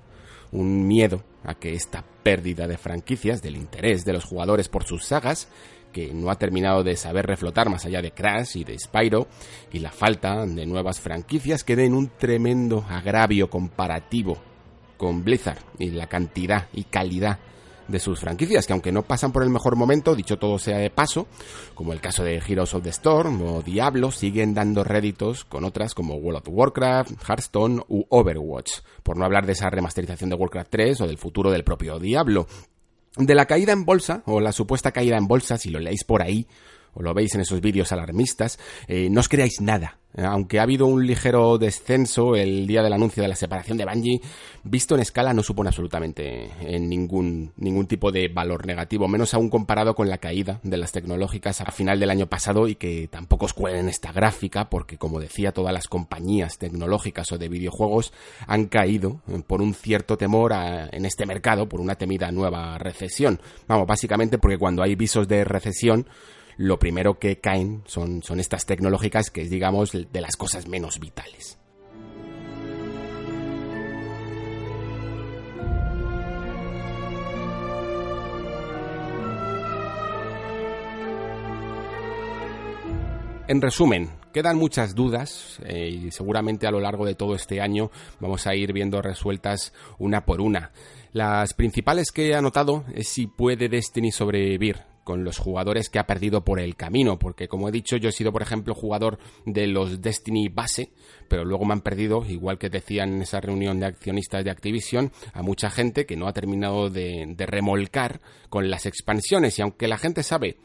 un miedo a que esta pérdida de franquicias, del interés de los jugadores por sus sagas, que no ha terminado de saber reflotar más allá de Crash y de Spyro, y la falta de nuevas franquicias que den un tremendo agravio comparativo con Blizzard y la cantidad y calidad de sus franquicias, que aunque no pasan por el mejor momento, dicho todo sea de paso, como el caso de Heroes of the Storm o Diablo, siguen dando réditos con otras como World of Warcraft, Hearthstone u Overwatch, por no hablar de esa remasterización de Warcraft 3 o del futuro del propio Diablo. De la caída en bolsa, o la supuesta caída en bolsa, si lo leéis por ahí, o lo veis en esos vídeos alarmistas, eh, no os creáis nada. Eh, aunque ha habido un ligero descenso el día del anuncio de la separación de Bungie, visto en escala no supone absolutamente eh, ningún, ningún tipo de valor negativo, menos aún comparado con la caída de las tecnológicas a final del año pasado y que tampoco os cuelen esta gráfica porque como decía todas las compañías tecnológicas o de videojuegos han caído por un cierto temor en este mercado, por una temida nueva recesión. Vamos, básicamente porque cuando hay visos de recesión lo primero que caen son, son estas tecnológicas que es, digamos, de las cosas menos vitales. En resumen, quedan muchas dudas eh, y seguramente a lo largo de todo este año vamos a ir viendo resueltas una por una. Las principales que he anotado es si puede Destiny sobrevivir con los jugadores que ha perdido por el camino, porque como he dicho, yo he sido, por ejemplo, jugador de los Destiny base, pero luego me han perdido, igual que decían en esa reunión de accionistas de Activision, a mucha gente que no ha terminado de, de remolcar con las expansiones, y aunque la gente sabe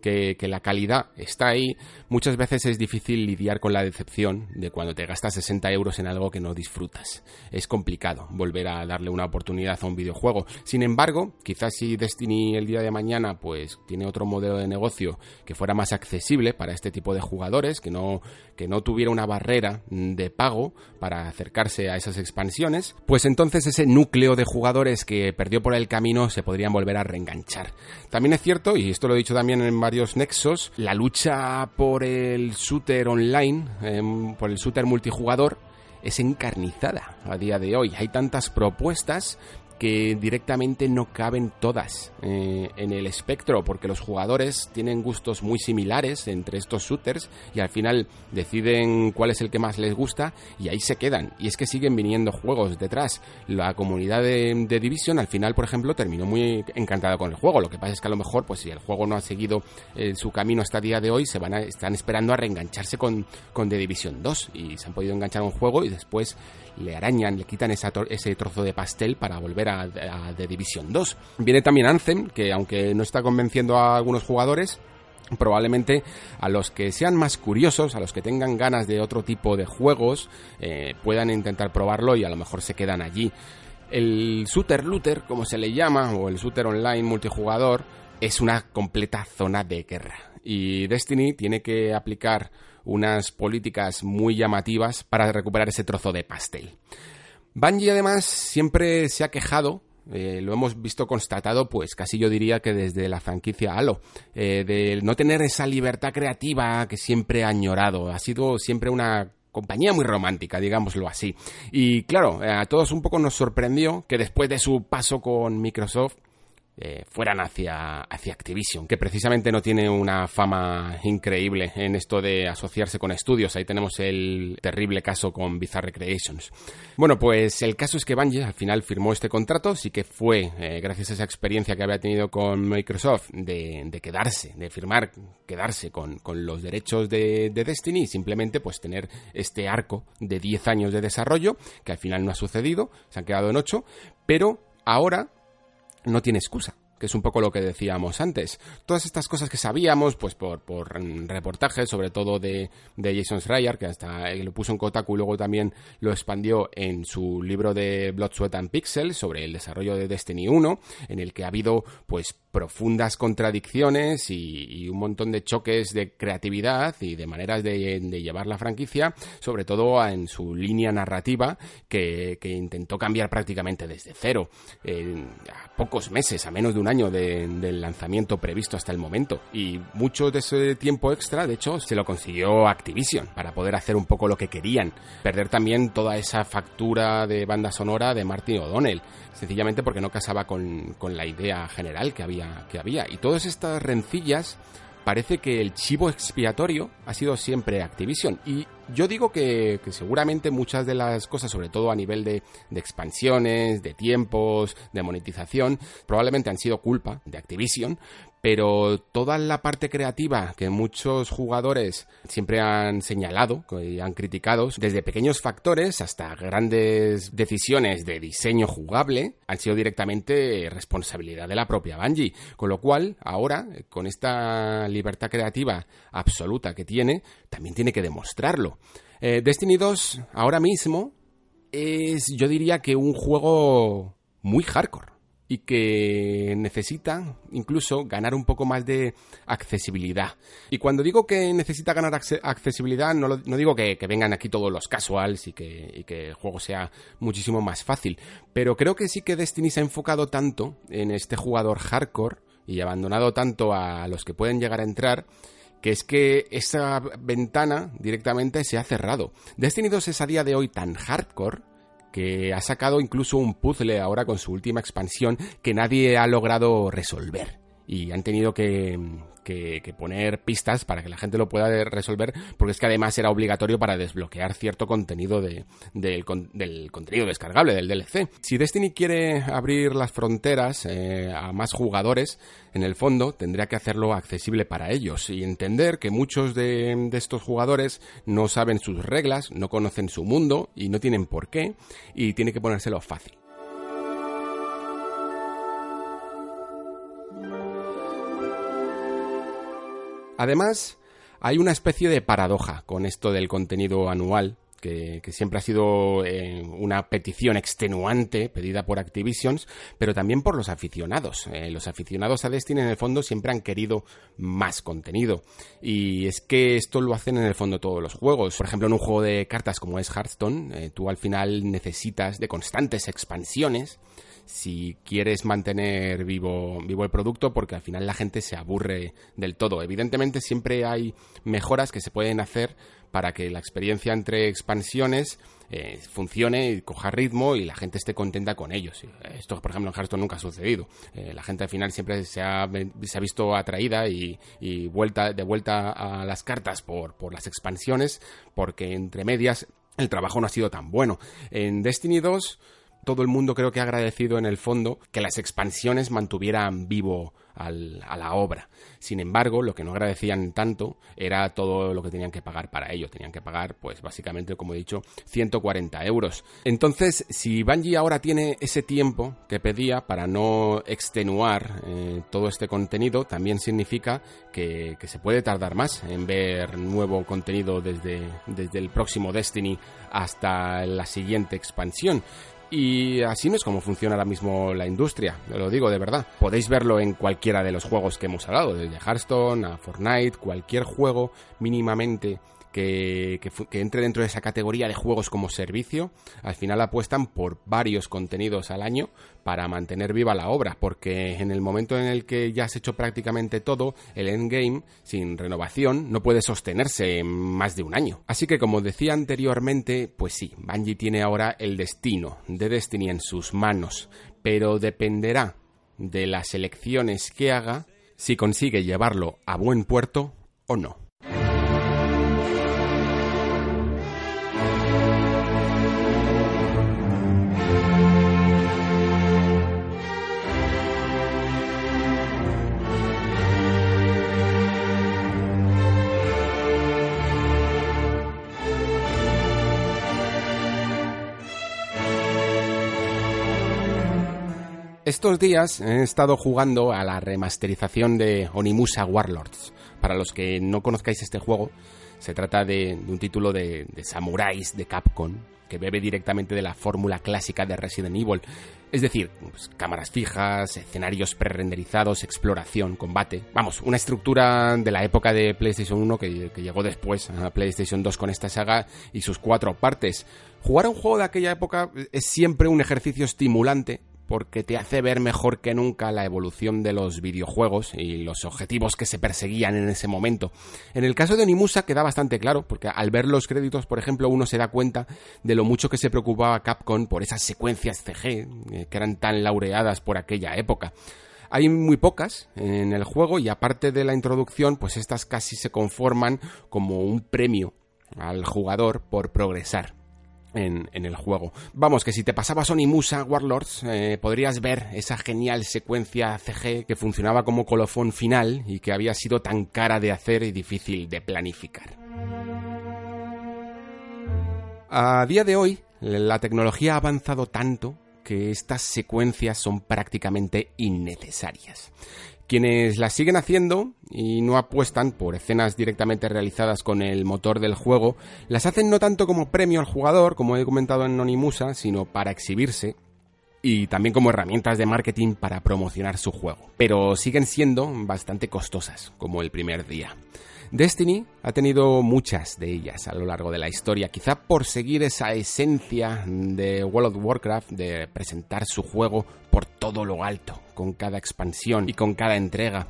que, la calidad está ahí, muchas veces es difícil lidiar con la decepción de cuando te gastas 60 euros en algo que no disfrutas. Es complicado volver a darle una oportunidad a un videojuego. Sin embargo, quizás si Destiny el día de mañana pues tiene otro modelo de negocio que fuera más accesible para este tipo de jugadores, que no, que no tuviera una barrera de pago para acercarse a esas expansiones, pues entonces ese núcleo de jugadores que perdió por el camino se podrían volver a reenganchar. También es cierto, y esto lo he dicho también en varios nexos, la lucha por el shooter online, em, por el shooter multijugador, es encarnizada a día de hoy. Hay tantas propuestas que directamente no caben todas eh, en el espectro, porque los jugadores tienen gustos muy similares entre estos shooters y al final deciden cuál es el que más les gusta y ahí se quedan. Y es que siguen viniendo juegos detrás. La comunidad de, Division al final, por ejemplo, terminó muy encantada con el juego. Lo que pasa es que a lo mejor, pues si el juego no ha seguido eh, su camino hasta día de hoy, se van a, están esperando a reengancharse con, con The Division 2 y se han podido enganchar a un juego y después le arañan, le quitan ese trozo de pastel para volver a, The Division 2. Viene también Anthem, que aunque no está convenciendo a algunos jugadores, probablemente a los que sean más curiosos, a los que tengan ganas de otro tipo de juegos, eh, puedan intentar probarlo y a lo mejor se quedan allí. El shooter looter, como se le llama, o el shooter online multijugador, es una completa zona de guerra. Y Destiny tiene que aplicar unas políticas muy llamativas para recuperar ese trozo de pastel. Bungie además siempre se ha quejado eh, lo hemos visto constatado, pues casi yo diría que desde la franquicia Halo, eh, de no tener esa libertad creativa que siempre ha añorado. Ha sido siempre una compañía muy romántica, digámoslo así. Y claro, a todos un poco nos sorprendió que después de su paso con Microsoft, eh, fueran hacia, hacia Activision, que precisamente no tiene una fama increíble en esto de asociarse con estudios. Ahí tenemos el terrible caso con Bizarre Creations. Bueno, pues el caso es que Bungie al final firmó este contrato, sí que fue eh, gracias a esa experiencia que había tenido con Microsoft de, quedarse, de firmar, quedarse con, los derechos de, de, Destiny y simplemente pues tener este arco de 10 años de desarrollo, que al final no ha sucedido, se han quedado en 8, pero ahora no tiene excusa que es un poco lo que decíamos antes. Todas estas cosas que sabíamos, pues por, por reportajes, sobre todo de, de Jason Schreier, que hasta lo puso en Kotaku y luego también lo expandió en su libro de Blood, Sweat and Pixels sobre el desarrollo de Destiny 1, en el que ha habido pues profundas contradicciones y, un montón de choques de creatividad y de maneras de, llevar la franquicia, sobre todo en su línea narrativa que, intentó cambiar prácticamente desde cero, a pocos meses, a menos de un año del lanzamiento previsto hasta el momento. Y mucho de ese tiempo extra, de hecho, se lo consiguió Activision para poder hacer un poco lo que querían, perder también toda esa factura de banda sonora de Martin O'Donnell, sencillamente porque no casaba con, con la idea general que había, que había. Y todas estas rencillas parece que el chivo expiatorio ha sido siempre Activision. Y yo digo que, seguramente muchas de las cosas, sobre todo a nivel de, de, expansiones, de tiempos, de monetización, probablemente han sido culpa de Activision, pero toda la parte creativa que muchos jugadores siempre han señalado y han criticado, desde pequeños factores hasta grandes decisiones de diseño jugable, han sido directamente responsabilidad de la propia Bungie. Con lo cual, ahora, con esta libertad creativa absoluta que tiene, también tiene que demostrarlo. Eh, Destiny 2 ahora mismo es, yo diría que un juego muy hardcore y que necesita incluso ganar un poco más de accesibilidad. Y cuando digo que necesita ganar accesibilidad, no, no digo que, vengan aquí todos los casuals y que, y que el juego sea muchísimo más fácil, pero creo que sí que Destiny se ha enfocado tanto en este jugador hardcore y abandonado tanto a los que pueden llegar a entrar que es que esa ventana directamente se ha cerrado. Destiny 2 es a día de hoy tan hardcore que ha sacado incluso un puzzle ahora con su última expansión que nadie ha logrado resolver. Y han tenido que, poner pistas para que la gente lo pueda resolver, porque es que además era obligatorio para desbloquear cierto contenido de, del, contenido descargable del DLC. Si Destiny quiere abrir las fronteras eh, a más jugadores, en el fondo tendría que hacerlo accesible para ellos y entender que muchos de, de estos jugadores no saben sus reglas, no conocen su mundo y no tienen por qué, y tiene que ponérselo fácil. Además, hay una especie de paradoja con esto del contenido anual, que, siempre ha sido eh, una petición extenuante pedida por Activisions, pero también por los aficionados. Eh, los aficionados a Destiny en el fondo siempre han querido más contenido. Y es que esto lo hacen en el fondo todos los juegos. Por ejemplo, en un juego de cartas como es Hearthstone, eh, tú al final necesitas de constantes expansiones si quieres mantener vivo, vivo el producto porque al final la gente se aburre del todo. Evidentemente siempre hay mejoras que se pueden hacer para que la experiencia entre expansiones eh, funcione y coja ritmo y la gente esté contenta con ellos. Esto, por ejemplo, en Hearthstone nunca ha sucedido. Eh, la gente al final siempre se ha, se ha visto atraída y, vuelta, de vuelta a las cartas por, por las expansiones porque entre medias el trabajo no ha sido tan bueno. En Destiny 2 todo el mundo creo que ha agradecido en el fondo que las expansiones mantuvieran vivo a la obra. Sin embargo, lo que no agradecían tanto era todo lo que tenían que pagar para ello. Tenían que pagar, pues básicamente, como he dicho, 140 euros. Entonces, si Bungie ahora tiene ese tiempo que pedía para no extenuar eh, todo este contenido, también significa que, se puede tardar más en ver nuevo contenido desde el próximo Destiny hasta la siguiente expansión. Y así no es como funciona ahora mismo la industria, lo digo de verdad. Podéis verlo en cualquiera de los juegos que hemos hablado, desde Hearthstone a Fortnite, cualquier juego mínimamente que, entre dentro de esa categoría de juegos como servicio, al final apuestan por varios contenidos al año para mantener viva la obra, porque en el momento en el que ya has hecho prácticamente todo, el endgame, sin renovación, no puede sostenerse más de un año. Así que como decía anteriormente, pues sí, Bungie tiene ahora el destino de Destiny en sus manos, pero dependerá de las elecciones que haga si consigue llevarlo a buen puerto o no. Estos días he estado jugando a la remasterización de Onimusa Warlords. Para los que no conozcáis este juego, se trata de, un título de, samuráis de Capcom que bebe directamente de la fórmula clásica de Resident Evil. Es decir, pues, cámaras fijas, escenarios pre-renderizados, exploración, combate. Vamos, una estructura de la época de PlayStation 1 que, que llegó después a PlayStation 2 con esta saga y sus cuatro partes. Jugar a un juego de aquella época es siempre un ejercicio estimulante porque te hace ver mejor que nunca la evolución de los videojuegos y los objetivos que se perseguían en ese momento. En el caso de Onimusa queda bastante claro, porque al ver los créditos, por ejemplo, uno se da cuenta de lo mucho que se preocupaba Capcom por esas secuencias CG eh, que eran tan laureadas por aquella época. Hay muy pocas en el juego y aparte de la introducción, pues estas casi se conforman como un premio al jugador por progresar en, el juego. Vamos, que si te pasabas Onimusa Warlords, eh, podrías ver esa genial secuencia CG que funcionaba como colofón final y que había sido tan cara de hacer y difícil de planificar. A día de hoy, la tecnología ha avanzado tanto que estas secuencias son prácticamente innecesarias. Quienes las siguen haciendo y no apuestan por escenas directamente realizadas con el motor del juego, las hacen no tanto como premio al jugador, como he comentado en Nonimusa, sino para exhibirse y también como herramientas de marketing para promocionar su juego. Pero siguen siendo bastante costosas, como el primer día. Destiny ha tenido muchas de ellas a lo largo de la historia, quizá por seguir esa esencia de World of Warcraft de presentar su juego por todo lo alto, con cada expansión y con cada entrega.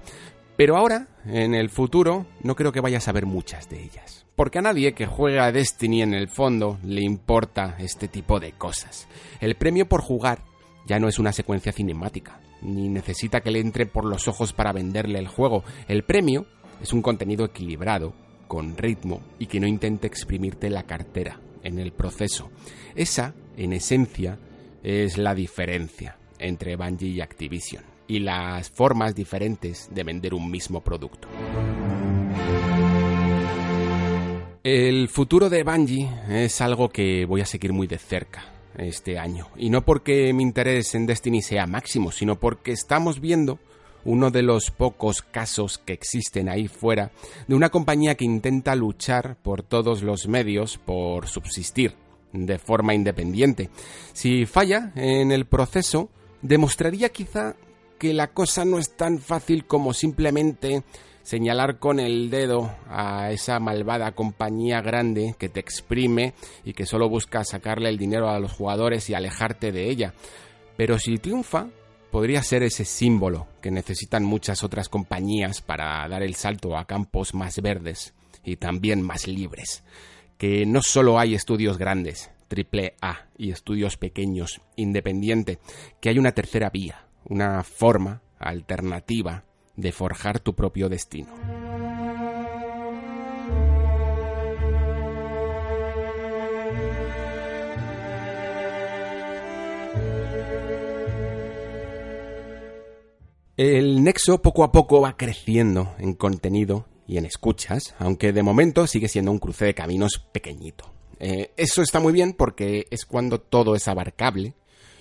Pero ahora, en el futuro, no creo que vayas a ver muchas de ellas. Porque a nadie que juega a Destiny en el fondo le importa este tipo de cosas. El premio por jugar ya no es una secuencia cinemática, ni necesita que le entre por los ojos para venderle el juego. El premio es un contenido equilibrado, con ritmo y que no intente exprimirte la cartera en el proceso. Esa, en esencia, es la diferencia entre Bungie y Activision y las formas diferentes de vender un mismo producto. El futuro de Bungie es algo que voy a seguir muy de cerca este año. Y no porque mi interés en Destiny sea máximo, sino porque estamos viendo uno de los pocos casos que existen ahí fuera de una compañía que intenta luchar por todos los medios por subsistir de forma independiente. Si falla en el proceso, demostraría quizá que la cosa no es tan fácil como simplemente señalar con el dedo a esa malvada compañía grande que te exprime y que solo busca sacarle el dinero a los jugadores y alejarte de ella. Pero si triunfa, podría ser ese símbolo que necesitan muchas otras compañías para dar el salto a campos más verdes y también más libres. Que no solo hay estudios grandes, triple A, y estudios pequeños, independiente, que hay una tercera vía, una forma alternativa de forjar tu propio destino. El nexo poco a poco va creciendo en contenido y en escuchas, aunque de momento sigue siendo un cruce de caminos pequeñito. Eh, eso está muy bien porque es cuando todo es abarcable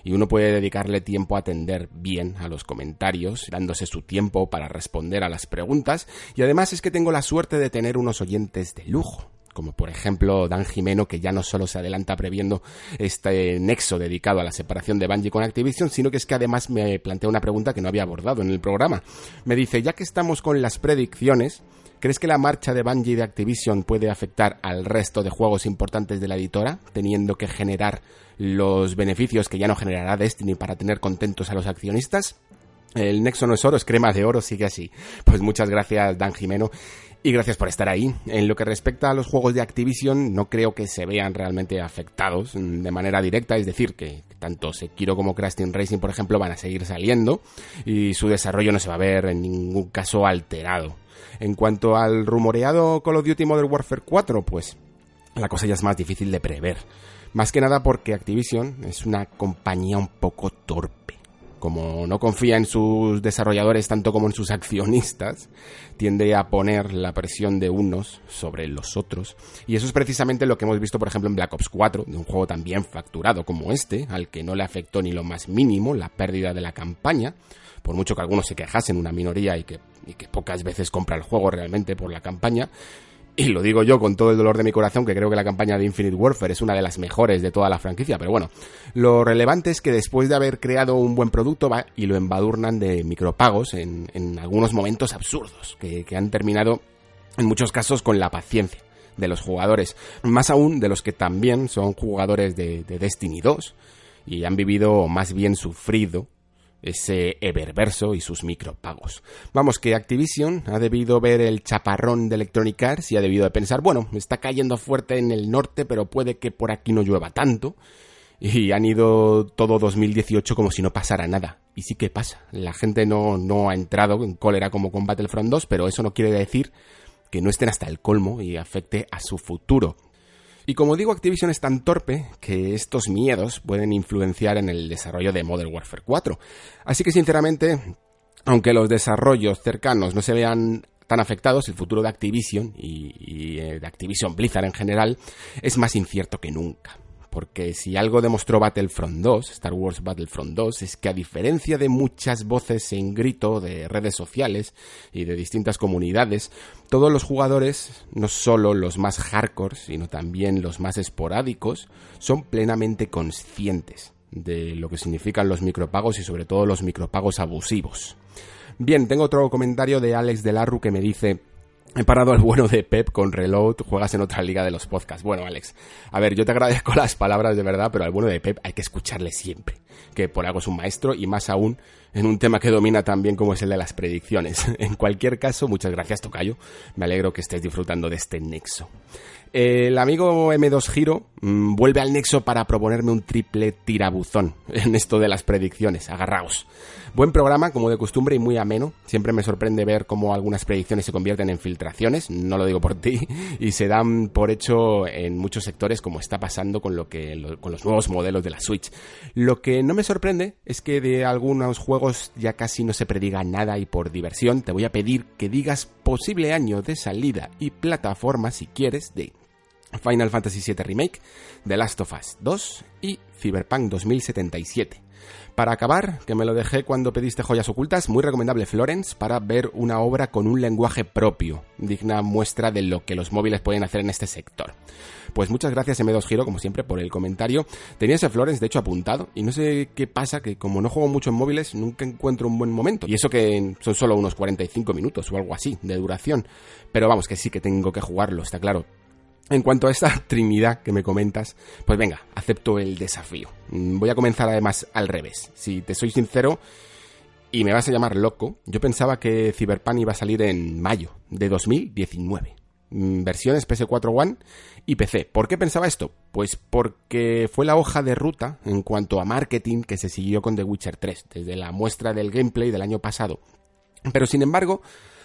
y uno puede dedicarle tiempo a atender bien a los comentarios, dándose su tiempo para responder a las preguntas y además es que tengo la suerte de tener unos oyentes de lujo como por ejemplo Dan Jimeno, que ya no solo se adelanta previendo este nexo dedicado a la separación de Bungie con Activision, sino que es que además me plantea una pregunta que no había abordado en el programa. Me dice, ya que estamos con las predicciones, ¿crees que la marcha de Bungie de Activision puede afectar al resto de juegos importantes de la editora, teniendo que generar los beneficios que ya no generará Destiny para tener contentos a los accionistas? El nexo no es oro, es crema de oro, sigue así. Pues muchas gracias, Dan Jimeno. Y gracias por estar ahí. En lo que respecta a los juegos de Activision, no creo que se vean realmente afectados de manera directa, es decir, que tanto Sekiro como Crash Team Racing, por ejemplo, van a seguir saliendo y su desarrollo no se va a ver en ningún caso alterado. En cuanto al rumoreado Call of Duty Modern Warfare 4, pues la cosa ya es más difícil de prever. Más que nada porque Activision es una compañía un poco torpe como no confía en sus desarrolladores tanto como en sus accionistas, tiende a poner la presión de unos sobre los otros. Y eso es precisamente lo que hemos visto, por ejemplo, en Black Ops 4, de un juego tan bien facturado como este, al que no le afectó ni lo más mínimo la pérdida de la campaña, por mucho que algunos se quejasen, una minoría, y que, y que pocas veces compra el juego realmente por la campaña. Y lo digo yo con todo el dolor de mi corazón, que creo que la campaña de Infinite Warfare es una de las mejores de toda la franquicia, pero bueno, lo relevante es que después de haber creado un buen producto va y lo embadurnan de micropagos en, algunos momentos absurdos, que, han terminado en muchos casos con la paciencia de los jugadores, más aún de los que también son jugadores de, de Destiny 2 y han vivido más bien sufrido ese Eververso y sus micropagos. Vamos, que Activision ha debido ver el chaparrón de Electronic Arts y ha debido de pensar, bueno, está cayendo fuerte en el norte, pero puede que por aquí no llueva tanto. Y han ido todo 2018 como si no pasara nada. Y sí que pasa. La gente no, no ha entrado en cólera como con Battlefront 2, pero eso no quiere decir que no estén hasta el colmo y afecte a su futuro. Y como digo, Activision es tan torpe que estos miedos pueden influenciar en el desarrollo de Modern Warfare 4. Así que sinceramente, aunque los desarrollos cercanos no se vean tan afectados, el futuro de Activision y, eh, de Activision Blizzard en general es más incierto que nunca porque si algo demostró Battlefront 2, Star Wars Battlefront 2, es que a diferencia de muchas voces en grito de redes sociales y de distintas comunidades, todos los jugadores, no solo los más hardcore, sino también los más esporádicos, son plenamente conscientes de lo que significan los micropagos y sobre todo los micropagos abusivos. Bien, tengo otro comentario de Alex Delarru que me dice He parado al bueno de Pep con Reload, juegas en otra liga de los podcasts. Bueno, Alex, a ver, yo te agradezco las palabras de verdad, pero al bueno de Pep hay que escucharle siempre, que por algo es un maestro y más aún en un tema que domina también como es el de las predicciones. En cualquier caso, muchas gracias Tocayo, me alegro que estés disfrutando de este nexo. El amigo M2 Giro mm, vuelve al nexo para proponerme un triple tirabuzón en esto de las predicciones. Agarraos. Buen programa, como de costumbre, y muy ameno. Siempre me sorprende ver cómo algunas predicciones se convierten en filtraciones, no lo digo por ti, y se dan por hecho en muchos sectores, como está pasando con, lo que, con los nuevos modelos de la Switch. Lo que no me sorprende es que de algunos juegos ya casi no se prediga nada y por diversión te voy a pedir que digas posible año de salida y plataforma si quieres de Final Fantasy VII Remake, The Last of Us 2 y Cyberpunk 2077. Para acabar, que me lo dejé cuando pediste joyas ocultas, muy recomendable Florence para ver una obra con un lenguaje propio, digna muestra de lo que los móviles pueden hacer en este sector. Pues muchas gracias M2 Giro, como siempre, por el comentario. Tenía ese Florence, de hecho, apuntado, y no sé qué pasa, que como no juego mucho en móviles, nunca encuentro un buen momento. Y eso que son solo unos 45 minutos o algo así de duración. Pero vamos, que sí que tengo que jugarlo, está claro. En cuanto a esta trinidad que me comentas, pues venga, acepto el desafío. Mm, voy a comenzar además al revés. Si te soy sincero y me vas a llamar loco, yo pensaba que Cyberpunk iba a salir en mayo de 2019. Mm, versiones PS4 One y PC. ¿Por qué pensaba esto? Pues porque fue la hoja de ruta en cuanto a marketing que se siguió con The Witcher 3, desde la muestra del gameplay del año pasado. Pero sin embargo,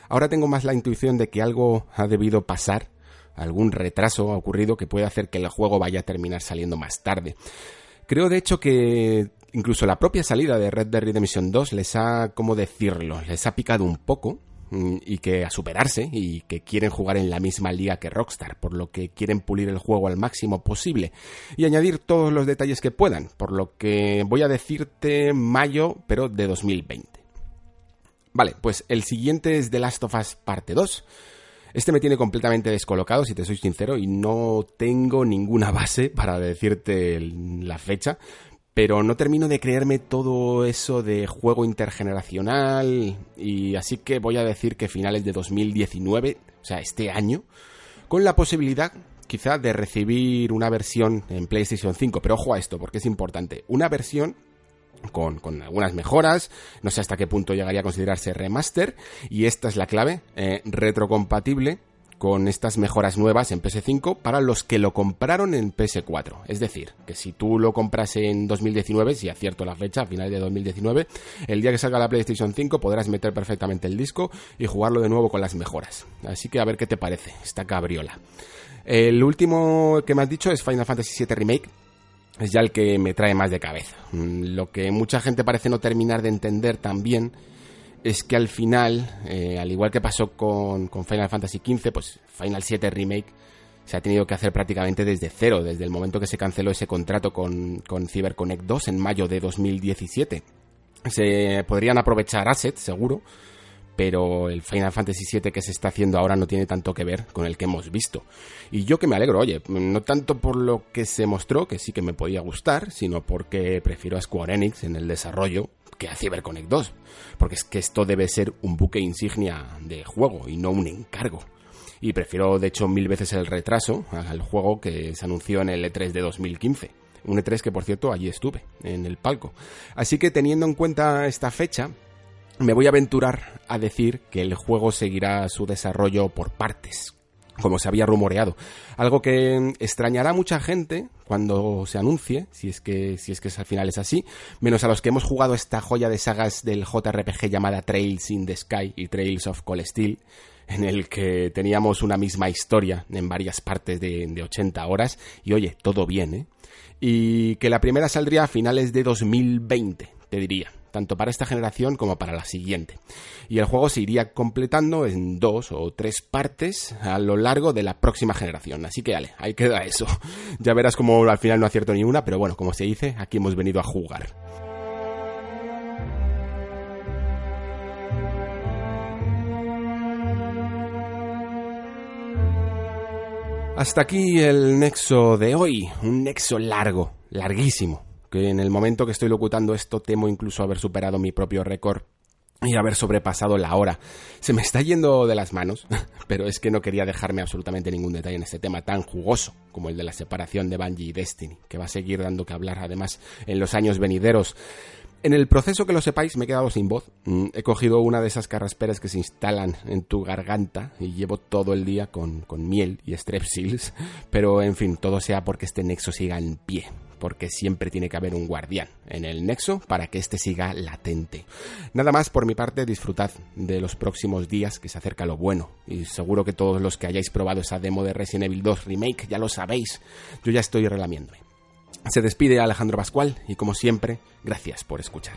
ahora tengo más la intuición de que algo ha debido pasar algún retraso ha ocurrido que puede hacer que el juego vaya a terminar saliendo más tarde. Creo de hecho que incluso la propia salida de Red Dead Redemption 2 les ha, ¿cómo decirlo?, les ha picado un poco mm, y que a superarse y que quieren jugar en la misma liga que Rockstar, por lo que quieren pulir el juego al máximo posible y añadir todos los detalles que puedan, por lo que voy a decirte mayo, pero de 2020. Vale, pues el siguiente es The Last of Us Parte 2 este me tiene completamente descolocado, si te soy sincero, y no tengo ninguna base para decirte la fecha, pero no termino de creerme todo eso de juego intergeneracional, y así que voy a decir que finales de 2019, o sea, este año, con la posibilidad quizá de recibir una versión en PlayStation 5, pero ojo a esto, porque es importante, una versión con, algunas mejoras, no sé hasta qué punto llegaría a considerarse remaster, y esta es la clave, eh, retrocompatible con estas mejoras nuevas en PS5 para los que lo compraron en PS4. Es decir, que si tú lo compras en 2019, si acierto la fecha, a finales de 2019, el día que salga la PlayStation 5 podrás meter perfectamente el disco y jugarlo de nuevo con las mejoras. Así que a ver qué te parece, esta cabriola. El último que me has dicho es Final Fantasy VII Remake, es ya el que me trae más de cabeza. Mm, lo que mucha gente parece no terminar de entender también es que al final, eh, al igual que pasó con, Final Fantasy XV, pues Final 7 Remake se ha tenido que hacer prácticamente desde cero, desde el momento que se canceló ese contrato con, con CyberConnect 2 en mayo de 2017. Se podrían aprovechar assets, seguro, pero el Final Fantasy VII que se está haciendo ahora no tiene tanto que ver con el que hemos visto. Y yo que me alegro, oye, no tanto por lo que se mostró, que sí que me podía gustar, sino porque prefiero a Square Enix en el desarrollo que a CyberConnect 2, porque es que esto debe ser un buque insignia de juego y no un encargo. Y prefiero, de hecho, mil veces el retraso al juego que se anunció en el E3 de 2015 un E3 que por cierto allí estuve, en el palco. Así que teniendo en cuenta esta fecha, me voy a aventurar a decir que el juego seguirá su desarrollo por partes, como se había rumoreado. Algo que extrañará a mucha gente cuando se anuncie, si es que, si es que al final es así, menos a los que hemos jugado esta joya de sagas del JRPG llamada Trails in the Sky y Trails of Cold Steel, en el que teníamos una misma historia en varias partes de, de 80 horas, y oye, todo bien, ¿eh? Y que la primera saldría a finales de 2020, te diría tanto para esta generación como para la siguiente. Y el juego se iría completando en dos o tres partes a lo largo de la próxima generación. Así que vale, ahí queda eso. Ya verás como al final no acierto ni una, pero bueno, como se dice, aquí hemos venido a jugar. Hasta aquí el nexo de hoy, un nexo largo, larguísimo, que en el momento que estoy locutando esto temo incluso haber superado mi propio récord y haber sobrepasado la hora. Se me está yendo de las manos, pero es que no quería dejarme absolutamente ningún detalle en este tema tan jugoso como el de la separación de Bungie y Destiny, que va a seguir dando que hablar además en los años venideros. En el proceso que lo sepáis me he quedado sin voz. Mm, he cogido una de esas carrasperas que se instalan en tu garganta y llevo todo el día con, con miel y strepsils, pero en fin, todo sea porque este nexo siga en pie porque siempre tiene que haber un guardián en el nexo para que éste siga latente. Nada más por mi parte, disfrutad de los próximos días que se acerca lo bueno. Y seguro que todos los que hayáis probado esa demo de Resident Evil 2 Remake ya lo sabéis. Yo ya estoy relamiéndome. Se despide Alejandro Pascual y como siempre, gracias por escuchar.